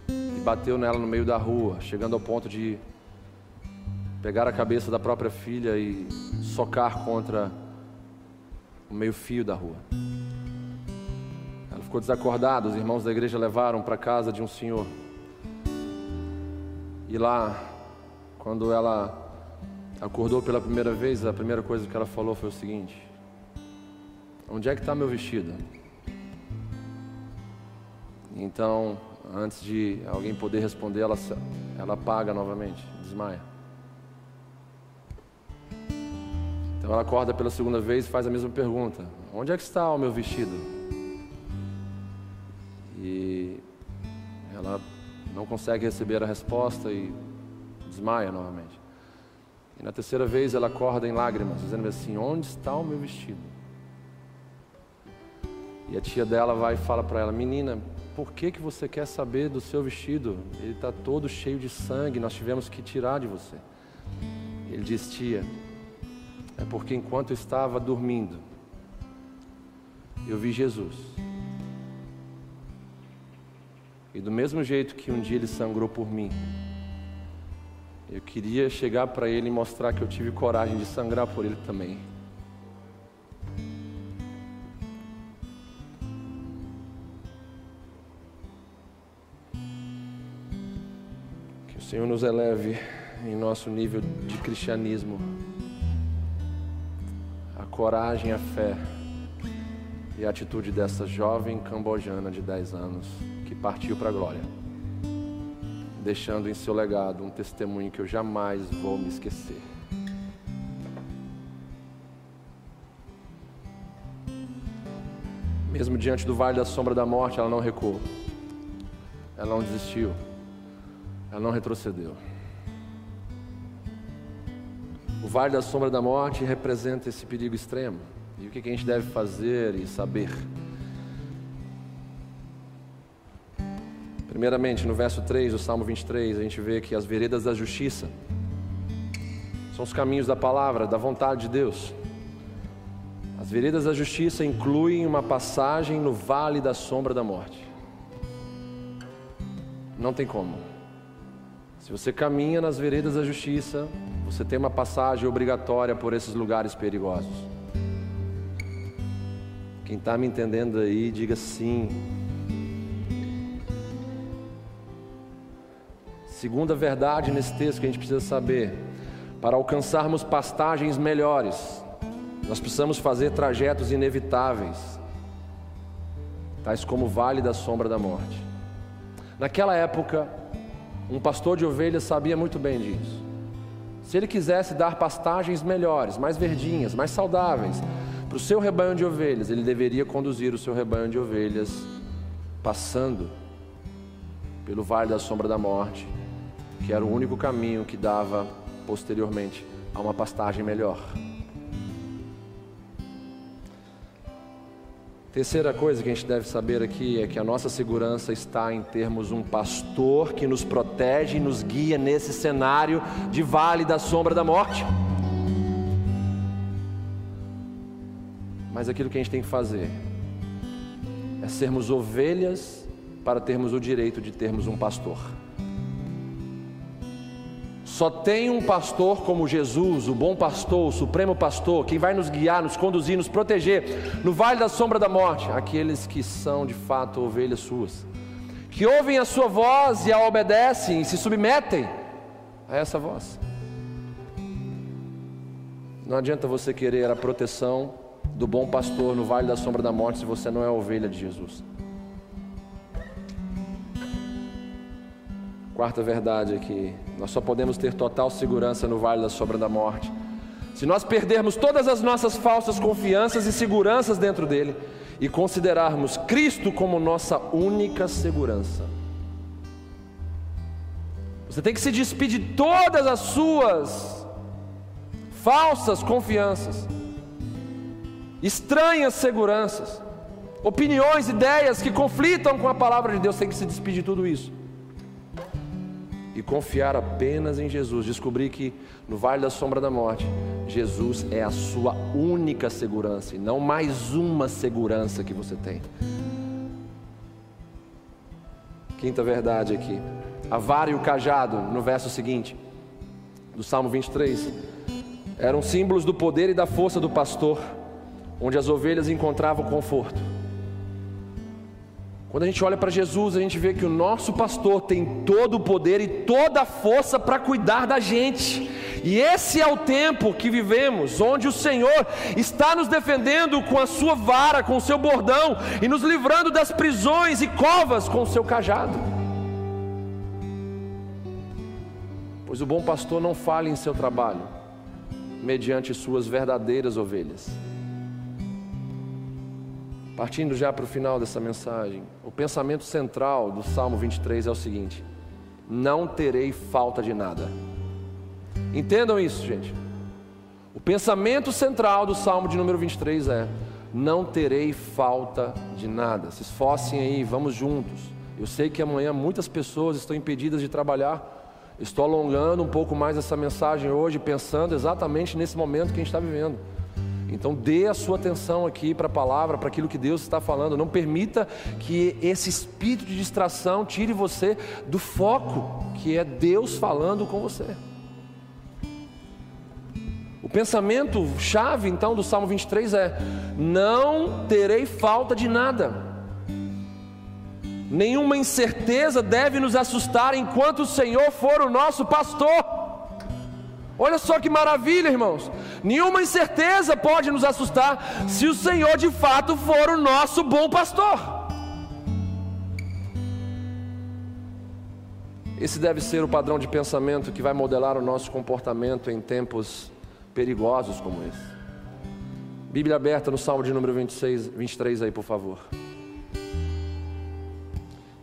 E bateu nela no meio da rua, chegando ao ponto de pegar a cabeça da própria filha e socar contra o meio-fio da rua. Ela ficou desacordada, os irmãos da igreja levaram para casa de um senhor. E lá, quando ela acordou pela primeira vez, a primeira coisa que ela falou foi o seguinte: Onde é que está meu vestido? Então, antes de alguém poder responder, ela, ela apaga novamente, desmaia. Então ela acorda pela segunda vez e faz a mesma pergunta: Onde é que está o meu vestido? E ela não consegue receber a resposta e desmaia novamente. E na terceira vez ela acorda em lágrimas, dizendo assim: Onde está o meu vestido? E a tia dela vai e fala para ela: Menina, por que, que você quer saber do seu vestido? Ele está todo cheio de sangue, nós tivemos que tirar de você. Ele diz: Tia, é porque enquanto eu estava dormindo, eu vi Jesus. E do mesmo jeito que um dia ele sangrou por mim, eu queria chegar para ele e mostrar que eu tive coragem de sangrar por ele também. Que o Senhor nos eleve em nosso nível de cristianismo. A coragem, a fé e a atitude dessa jovem cambojana de 10 anos que partiu para a glória deixando em seu legado um testemunho que eu jamais vou me esquecer. Mesmo diante do vale da sombra da morte, ela não recuou, ela não desistiu, ela não retrocedeu. O vale da sombra da morte representa esse perigo extremo. E o que a gente deve fazer e saber? Primeiramente, no verso 3 do Salmo 23, a gente vê que as veredas da justiça são os caminhos da palavra, da vontade de Deus. As veredas da justiça incluem uma passagem no vale da sombra da morte. Não tem como. Se você caminha nas veredas da justiça, você tem uma passagem obrigatória por esses lugares perigosos. Quem está me entendendo aí, diga sim. Segunda verdade nesse texto que a gente precisa saber: para alcançarmos pastagens melhores, nós precisamos fazer trajetos inevitáveis, tais como o vale da sombra da morte. Naquela época, um pastor de ovelhas sabia muito bem disso. Se ele quisesse dar pastagens melhores, mais verdinhas, mais saudáveis, para o seu rebanho de ovelhas, ele deveria conduzir o seu rebanho de ovelhas passando pelo vale da sombra da morte que era o único caminho que dava posteriormente a uma pastagem melhor. Terceira coisa que a gente deve saber aqui é que a nossa segurança está em termos um pastor que nos protege e nos guia nesse cenário de vale da sombra da morte. Mas aquilo que a gente tem que fazer é sermos ovelhas para termos o direito de termos um pastor. Só tem um pastor como Jesus, o bom pastor, o supremo pastor, quem vai nos guiar, nos conduzir, nos proteger no vale da sombra da morte, aqueles que são de fato ovelhas suas, que ouvem a sua voz e a obedecem e se submetem a essa voz. Não adianta você querer a proteção do bom pastor no vale da sombra da morte se você não é ovelha de Jesus. Quarta verdade aqui, nós só podemos ter total segurança no vale da sombra da morte. Se nós perdermos todas as nossas falsas confianças e seguranças dentro dele e considerarmos Cristo como nossa única segurança. Você tem que se despedir de todas as suas falsas confianças, estranhas seguranças, opiniões, ideias que conflitam com a palavra de Deus. Tem que se despedir de tudo isso e confiar apenas em Jesus, descobrir que no vale da sombra da morte, Jesus é a sua única segurança e não mais uma segurança que você tem. Quinta verdade aqui. A vara e o cajado, no verso seguinte, do Salmo 23, eram símbolos do poder e da força do pastor, onde as ovelhas encontravam conforto. Quando a gente olha para Jesus, a gente vê que o nosso pastor tem todo o poder e toda a força para cuidar da gente. E esse é o tempo que vivemos, onde o Senhor está nos defendendo com a sua vara, com o seu bordão, e nos livrando das prisões e covas com o seu cajado. Pois o bom pastor não falha em seu trabalho, mediante suas verdadeiras ovelhas. Partindo já para o final dessa mensagem, o pensamento central do Salmo 23 é o seguinte: Não terei falta de nada. Entendam isso, gente. O pensamento central do Salmo de número 23 é: Não terei falta de nada. Se esforcem aí, vamos juntos. Eu sei que amanhã muitas pessoas estão impedidas de trabalhar. Estou alongando um pouco mais essa mensagem hoje, pensando exatamente nesse momento que a gente está vivendo. Então dê a sua atenção aqui para a palavra, para aquilo que Deus está falando. Não permita que esse espírito de distração tire você do foco, que é Deus falando com você. O pensamento chave então do Salmo 23 é: Não terei falta de nada. Nenhuma incerteza deve nos assustar enquanto o Senhor for o nosso pastor. Olha só que maravilha, irmãos. Nenhuma incerteza pode nos assustar se o Senhor de fato for o nosso bom pastor. Esse deve ser o padrão de pensamento que vai modelar o nosso comportamento em tempos perigosos como esse. Bíblia aberta no Salmo de número 26, 23 aí, por favor.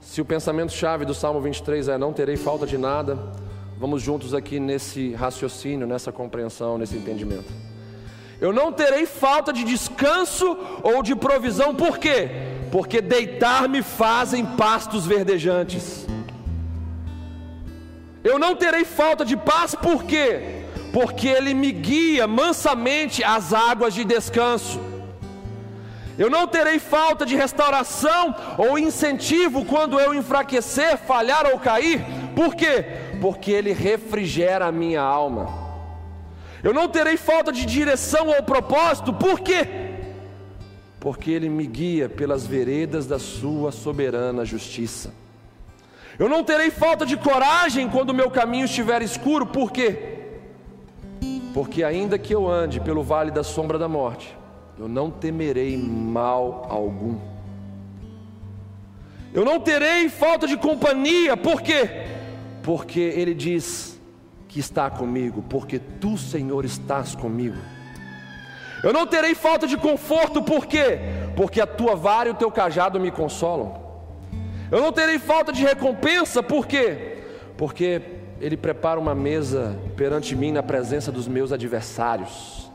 Se o pensamento chave do Salmo 23 é não terei falta de nada, Vamos juntos aqui nesse raciocínio, nessa compreensão, nesse entendimento. Eu não terei falta de descanso ou de provisão, por quê? Porque deitar-me fazem pastos verdejantes. Eu não terei falta de paz, por quê? Porque Ele me guia mansamente às águas de descanso. Eu não terei falta de restauração ou incentivo quando eu enfraquecer, falhar ou cair, por quê? Porque Ele refrigera a minha alma. Eu não terei falta de direção ou propósito, por quê? Porque Ele me guia pelas veredas da Sua soberana justiça. Eu não terei falta de coragem quando o meu caminho estiver escuro, por quê? Porque ainda que eu ande pelo vale da sombra da morte, eu não temerei mal algum. Eu não terei falta de companhia, por quê? Porque Ele diz que está comigo, porque tu, Senhor, estás comigo. Eu não terei falta de conforto, por quê? Porque a tua vara e o teu cajado me consolam. Eu não terei falta de recompensa, por quê? Porque Ele prepara uma mesa perante mim na presença dos meus adversários.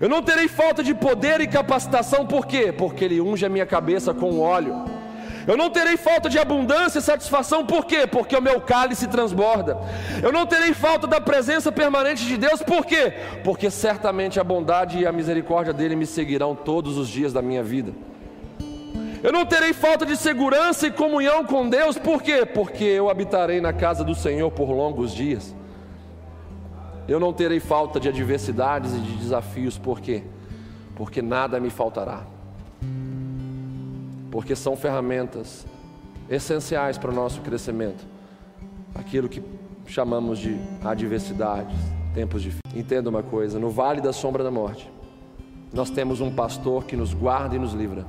Eu não terei falta de poder e capacitação, por quê? Porque Ele unge a minha cabeça com óleo. Eu não terei falta de abundância e satisfação, por quê? Porque o meu cálice transborda. Eu não terei falta da presença permanente de Deus, por quê? Porque certamente a bondade e a misericórdia dele me seguirão todos os dias da minha vida. Eu não terei falta de segurança e comunhão com Deus, por quê? Porque eu habitarei na casa do Senhor por longos dias. Eu não terei falta de adversidades e de desafios, por quê? Porque nada me faltará porque são ferramentas essenciais para o nosso crescimento. Aquilo que chamamos de adversidades, tempos difíceis. Entenda uma coisa: no vale da sombra da morte, nós temos um pastor que nos guarda e nos livra.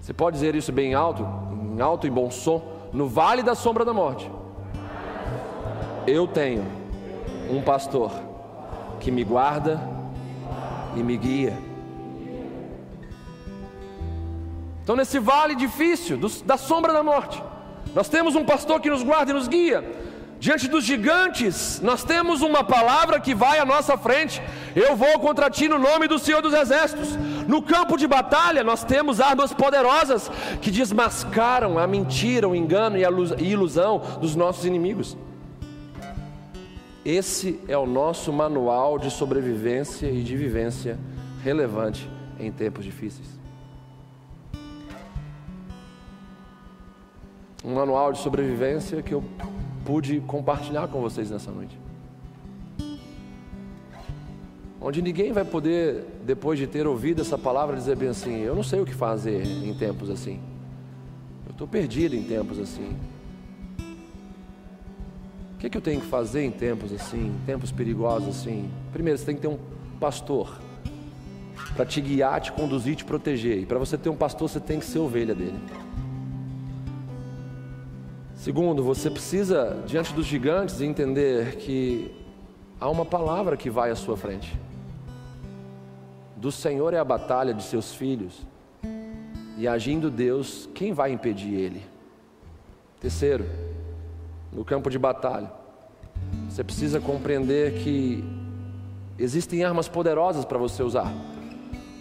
Você pode dizer isso bem alto, em alto e bom som? No vale da sombra da morte, eu tenho um pastor que me guarda e me guia. Então, nesse vale difícil, do, da sombra da morte, nós temos um pastor que nos guarda e nos guia. Diante dos gigantes, nós temos uma palavra que vai à nossa frente. Eu vou contra ti no nome do Senhor dos Exércitos. No campo de batalha, nós temos armas poderosas que desmascaram a mentira, o engano e a ilusão dos nossos inimigos. Esse é o nosso manual de sobrevivência e de vivência relevante em tempos difíceis. Um manual de sobrevivência que eu pude compartilhar com vocês nessa noite. Onde ninguém vai poder, depois de ter ouvido essa palavra, dizer bem assim: Eu não sei o que fazer em tempos assim. Eu estou perdido em tempos assim. que, é que eu tenho que fazer em tempos assim, tempos perigosos assim? Primeiro, você tem que ter um pastor para te guiar, te conduzir, te proteger. E para você ter um pastor, você tem que ser ovelha dele. Segundo, você precisa, diante dos gigantes, entender que há uma palavra que vai à sua frente. Do Senhor é a batalha de seus filhos, e agindo Deus, quem vai impedir ele? Terceiro, no campo de batalha, você precisa compreender que existem armas poderosas para você usar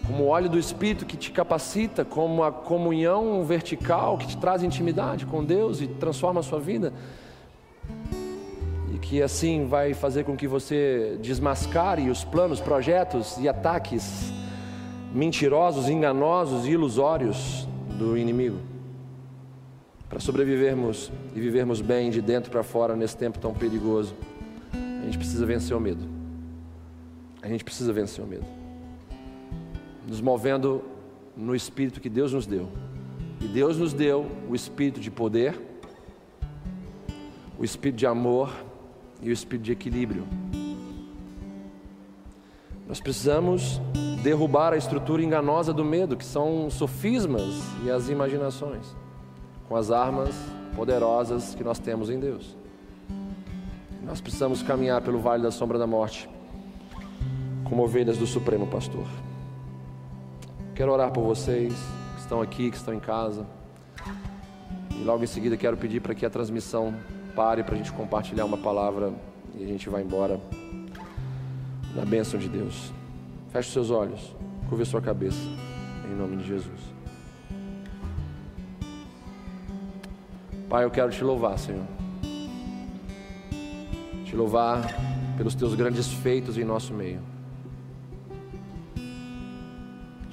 como o óleo do Espírito que te capacita, como a comunhão vertical que te traz intimidade com Deus e transforma a sua vida. E que assim vai fazer com que você desmascare os planos, projetos e ataques mentirosos, enganosos e ilusórios do inimigo. Para sobrevivermos e vivermos bem de dentro para fora nesse tempo tão perigoso, a gente precisa vencer o medo. A gente precisa vencer o medo nos movendo no espírito que Deus nos deu. E Deus nos deu o espírito de poder, o espírito de amor e o espírito de equilíbrio. Nós precisamos derrubar a estrutura enganosa do medo, que são sofismas e as imaginações, com as armas poderosas que nós temos em Deus. Nós precisamos caminhar pelo vale da sombra da morte, como ovelhas do Supremo Pastor. Quero orar por vocês que estão aqui, que estão em casa. E logo em seguida quero pedir para que a transmissão pare para a gente compartilhar uma palavra e a gente vai embora na bênção de Deus. Feche seus olhos, curva sua cabeça, em nome de Jesus. Pai, eu quero te louvar, Senhor. Te louvar pelos teus grandes feitos em nosso meio.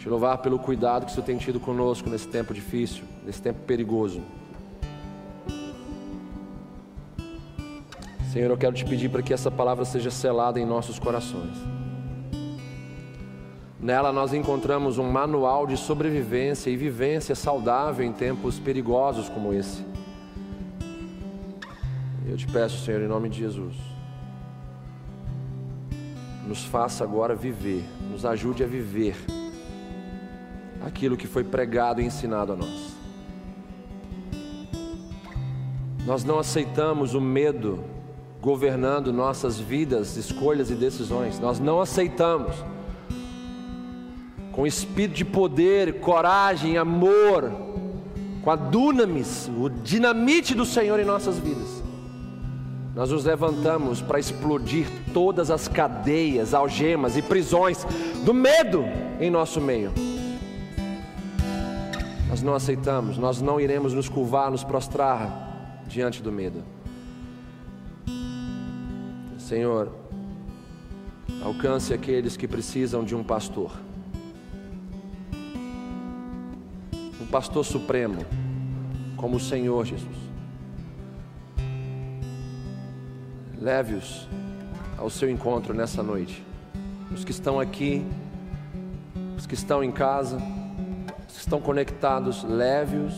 Te louvar pelo cuidado que o Senhor tem tido conosco nesse tempo difícil, nesse tempo perigoso. Senhor, eu quero te pedir para que essa palavra seja selada em nossos corações. Nela nós encontramos um manual de sobrevivência e vivência saudável em tempos perigosos como esse. Eu te peço, Senhor, em nome de Jesus, nos faça agora viver, nos ajude a viver aquilo que foi pregado e ensinado a nós. Nós não aceitamos o medo governando nossas vidas, escolhas e decisões. Nós não aceitamos. Com espírito de poder, coragem, amor, com a dunamis, o dinamite do Senhor em nossas vidas. Nós nos levantamos para explodir todas as cadeias, algemas e prisões do medo em nosso meio. Nós não aceitamos, nós não iremos nos curvar, nos prostrar diante do medo. Senhor, alcance aqueles que precisam de um pastor. Um pastor supremo, como o Senhor Jesus. Leve-os ao seu encontro nessa noite. Os que estão aqui, os que estão em casa, estão conectados, leve-os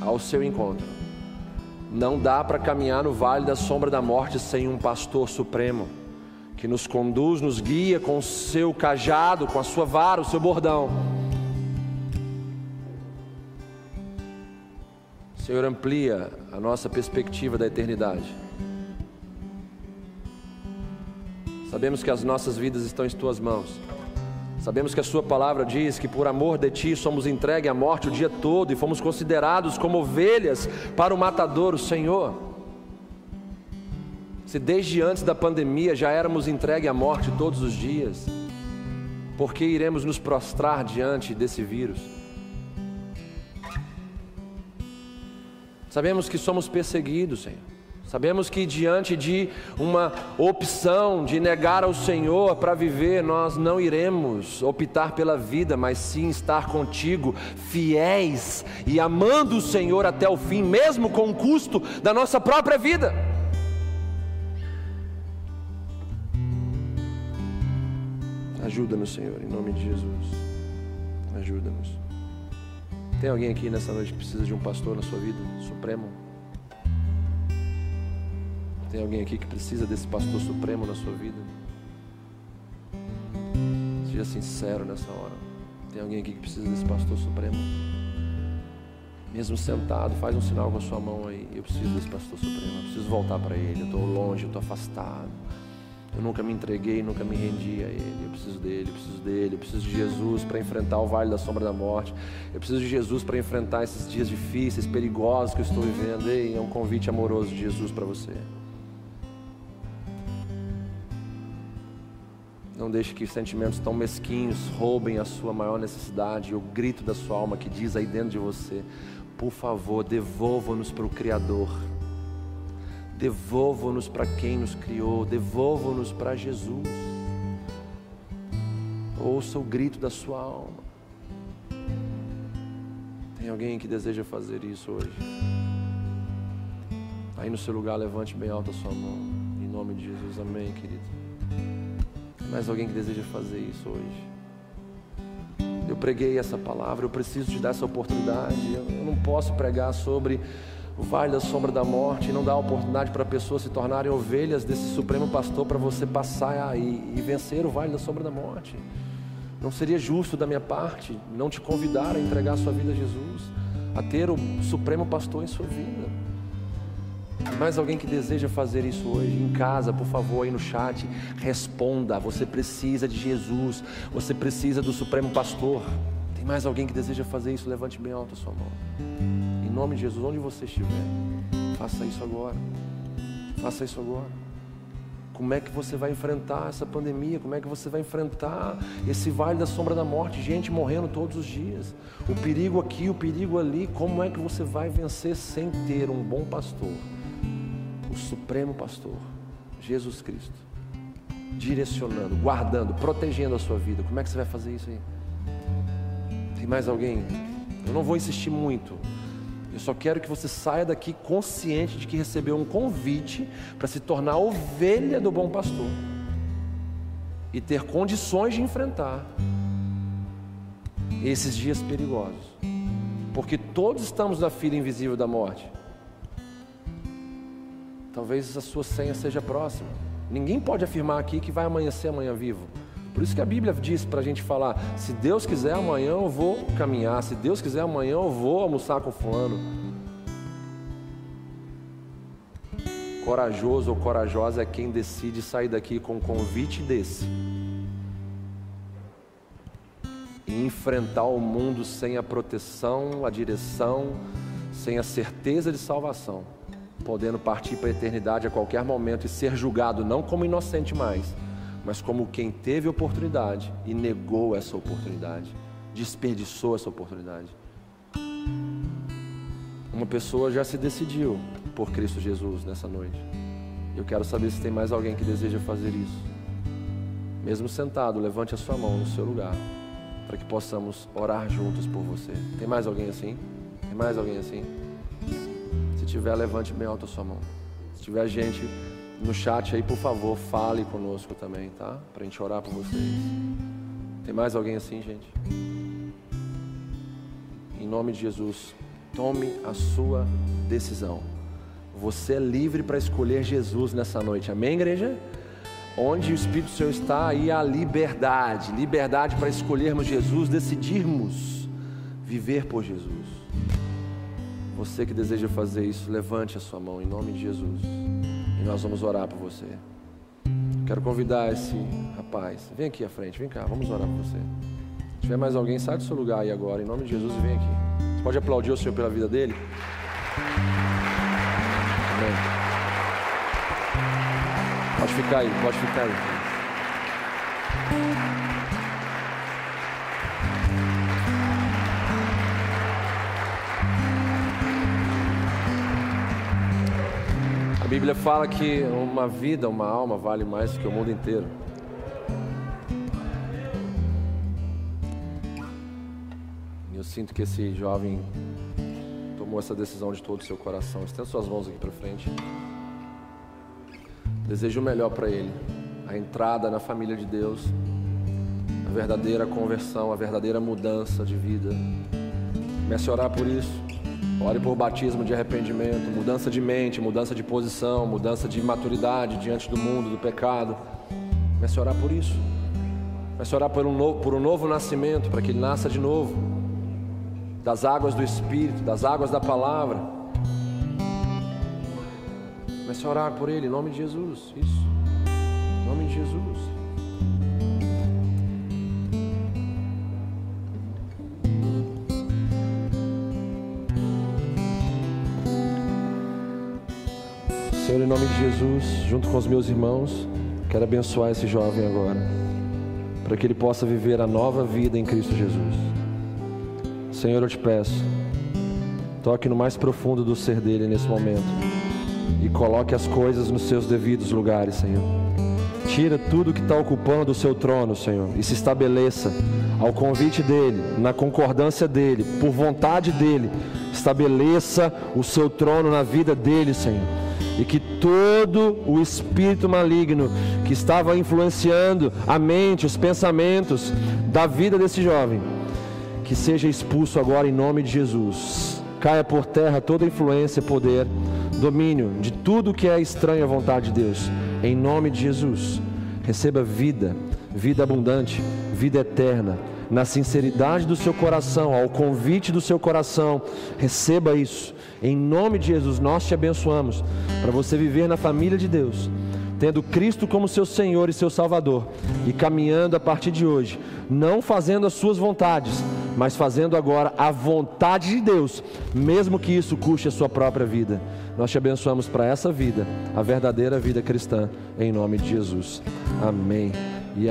ao seu encontro. Não dá para caminhar no vale da sombra da morte sem um pastor supremo que nos conduz, nos guia com o seu cajado, com a sua vara, o seu bordão. Senhor, amplia a nossa perspectiva da eternidade. Sabemos que as nossas vidas estão em tuas mãos. Sabemos que a Sua palavra diz que por amor de Ti somos entregues à morte o dia todo e fomos considerados como ovelhas para o matador, o Senhor. Se desde antes da pandemia já éramos entregues à morte todos os dias, por que iremos nos prostrar diante desse vírus? Sabemos que somos perseguidos, Senhor. Sabemos que diante de uma opção de negar ao Senhor para viver, nós não iremos optar pela vida, mas sim estar contigo, fiéis e amando o Senhor até o fim, mesmo com o custo da nossa própria vida. Ajuda-nos, Senhor, em nome de Jesus. Ajuda-nos. Tem alguém aqui nessa noite que precisa de um pastor na sua vida, supremo? Tem alguém aqui que precisa desse pastor supremo na sua vida? Seja sincero nessa hora. Tem alguém aqui que precisa desse pastor supremo? Mesmo sentado, faz um sinal com a sua mão aí. Eu preciso desse pastor supremo. Eu preciso voltar para ele. Eu estou longe, eu estou afastado. Eu nunca me entreguei, nunca me rendi a Ele. Eu preciso dele, eu preciso dele. Eu preciso de Jesus para enfrentar o vale da sombra da morte. Eu preciso de Jesus para enfrentar esses dias difíceis, perigosos que eu estou vivendo. Ei, é um convite amoroso de Jesus para você. Não deixe que sentimentos tão mesquinhos roubem a sua maior necessidade, o grito da sua alma que diz aí dentro de você: por favor, devolva-nos para o Criador, devolva-nos para quem nos criou, devolva-nos para Jesus. Ouça o grito da sua alma. Tem alguém que deseja fazer isso hoje? Aí no seu lugar, levante bem alto a sua mão. Em nome de Jesus, amém, querido mais alguém que deseja fazer isso hoje? Eu preguei essa palavra, eu preciso te dar essa oportunidade. Eu não posso pregar sobre o vale da sombra da morte e não dar oportunidade para pessoas se tornarem ovelhas desse Supremo Pastor para você passar e, e vencer o vale da sombra da morte. Não seria justo da minha parte não te convidar a entregar a sua vida a Jesus, a ter o Supremo Pastor em sua vida. Mais alguém que deseja fazer isso hoje, em casa, por favor, aí no chat, responda. Você precisa de Jesus, você precisa do Supremo Pastor. Tem mais alguém que deseja fazer isso? Levante bem alto a sua mão. Em nome de Jesus, onde você estiver, faça isso agora. Faça isso agora. Como é que você vai enfrentar essa pandemia? Como é que você vai enfrentar esse vale da sombra da morte? Gente morrendo todos os dias. O perigo aqui, o perigo ali. Como é que você vai vencer sem ter um bom pastor? O Supremo Pastor, Jesus Cristo, direcionando, guardando, protegendo a sua vida. Como é que você vai fazer isso aí? Tem mais alguém? Eu não vou insistir muito. Eu só quero que você saia daqui consciente de que recebeu um convite para se tornar ovelha do bom pastor e ter condições de enfrentar esses dias perigosos, porque todos estamos na fila invisível da morte. Talvez a sua senha seja próxima. Ninguém pode afirmar aqui que vai amanhecer amanhã vivo. Por isso que a Bíblia diz para a gente falar: se Deus quiser, amanhã eu vou caminhar. Se Deus quiser, amanhã eu vou almoçar com Fulano. Corajoso ou corajosa é quem decide sair daqui com um convite desse e enfrentar o mundo sem a proteção, a direção, sem a certeza de salvação podendo partir para a eternidade a qualquer momento e ser julgado não como inocente mais, mas como quem teve oportunidade e negou essa oportunidade, desperdiçou essa oportunidade. Uma pessoa já se decidiu por Cristo Jesus nessa noite. Eu quero saber se tem mais alguém que deseja fazer isso. Mesmo sentado, levante a sua mão no seu lugar, para que possamos orar juntos por você. Tem mais alguém assim? Tem mais alguém assim? Se tiver, levante bem alto a sua mão. Se tiver gente no chat aí, por favor, fale conosco também, tá? Para a gente orar por vocês. Tem mais alguém assim, gente? Em nome de Jesus, tome a sua decisão. Você é livre para escolher Jesus nessa noite. Amém, igreja? Onde o Espírito Senhor está, aí a liberdade liberdade para escolhermos Jesus, decidirmos viver por Jesus. Você que deseja fazer isso, levante a sua mão em nome de Jesus. E nós vamos orar por você. Quero convidar esse rapaz. Vem aqui à frente, vem cá, vamos orar por você. Se tiver mais alguém, sai do seu lugar aí agora, em nome de Jesus, e vem aqui. Você pode aplaudir o Senhor pela vida dele? Amém. Pode ficar aí, pode ficar aí. Bíblia fala que uma vida, uma alma vale mais do que o mundo inteiro. E eu sinto que esse jovem tomou essa decisão de todo o seu coração. Estenda suas mãos aqui para frente. Desejo o melhor para ele. A entrada na família de Deus, a verdadeira conversão, a verdadeira mudança de vida. Comece a orar por isso. Ore por batismo de arrependimento, mudança de mente, mudança de posição, mudança de maturidade diante do mundo, do pecado. Comece a orar por isso. Comece a orar por um novo, por um novo nascimento, para que ele nasça de novo. Das águas do Espírito, das águas da palavra. Comece a orar por ele, em nome de Jesus. Isso. Em nome de Jesus. Senhor, em nome de Jesus, junto com os meus irmãos, quero abençoar esse jovem agora, para que ele possa viver a nova vida em Cristo Jesus. Senhor, eu te peço, toque no mais profundo do ser dele nesse momento e coloque as coisas nos seus devidos lugares, Senhor. Tira tudo que está ocupando o seu trono, Senhor, e se estabeleça ao convite dele, na concordância dele, por vontade dele. Estabeleça o seu trono na vida dele, Senhor e que todo o espírito maligno que estava influenciando a mente, os pensamentos da vida desse jovem, que seja expulso agora em nome de Jesus. Caia por terra toda influência, poder, domínio de tudo que é estranho à vontade de Deus, em nome de Jesus. Receba vida, vida abundante, vida eterna na sinceridade do seu coração, ao convite do seu coração, receba isso. Em nome de Jesus, nós te abençoamos para você viver na família de Deus, tendo Cristo como seu Senhor e seu Salvador e caminhando a partir de hoje, não fazendo as suas vontades, mas fazendo agora a vontade de Deus, mesmo que isso custe a sua própria vida. Nós te abençoamos para essa vida, a verdadeira vida cristã, em nome de Jesus. Amém.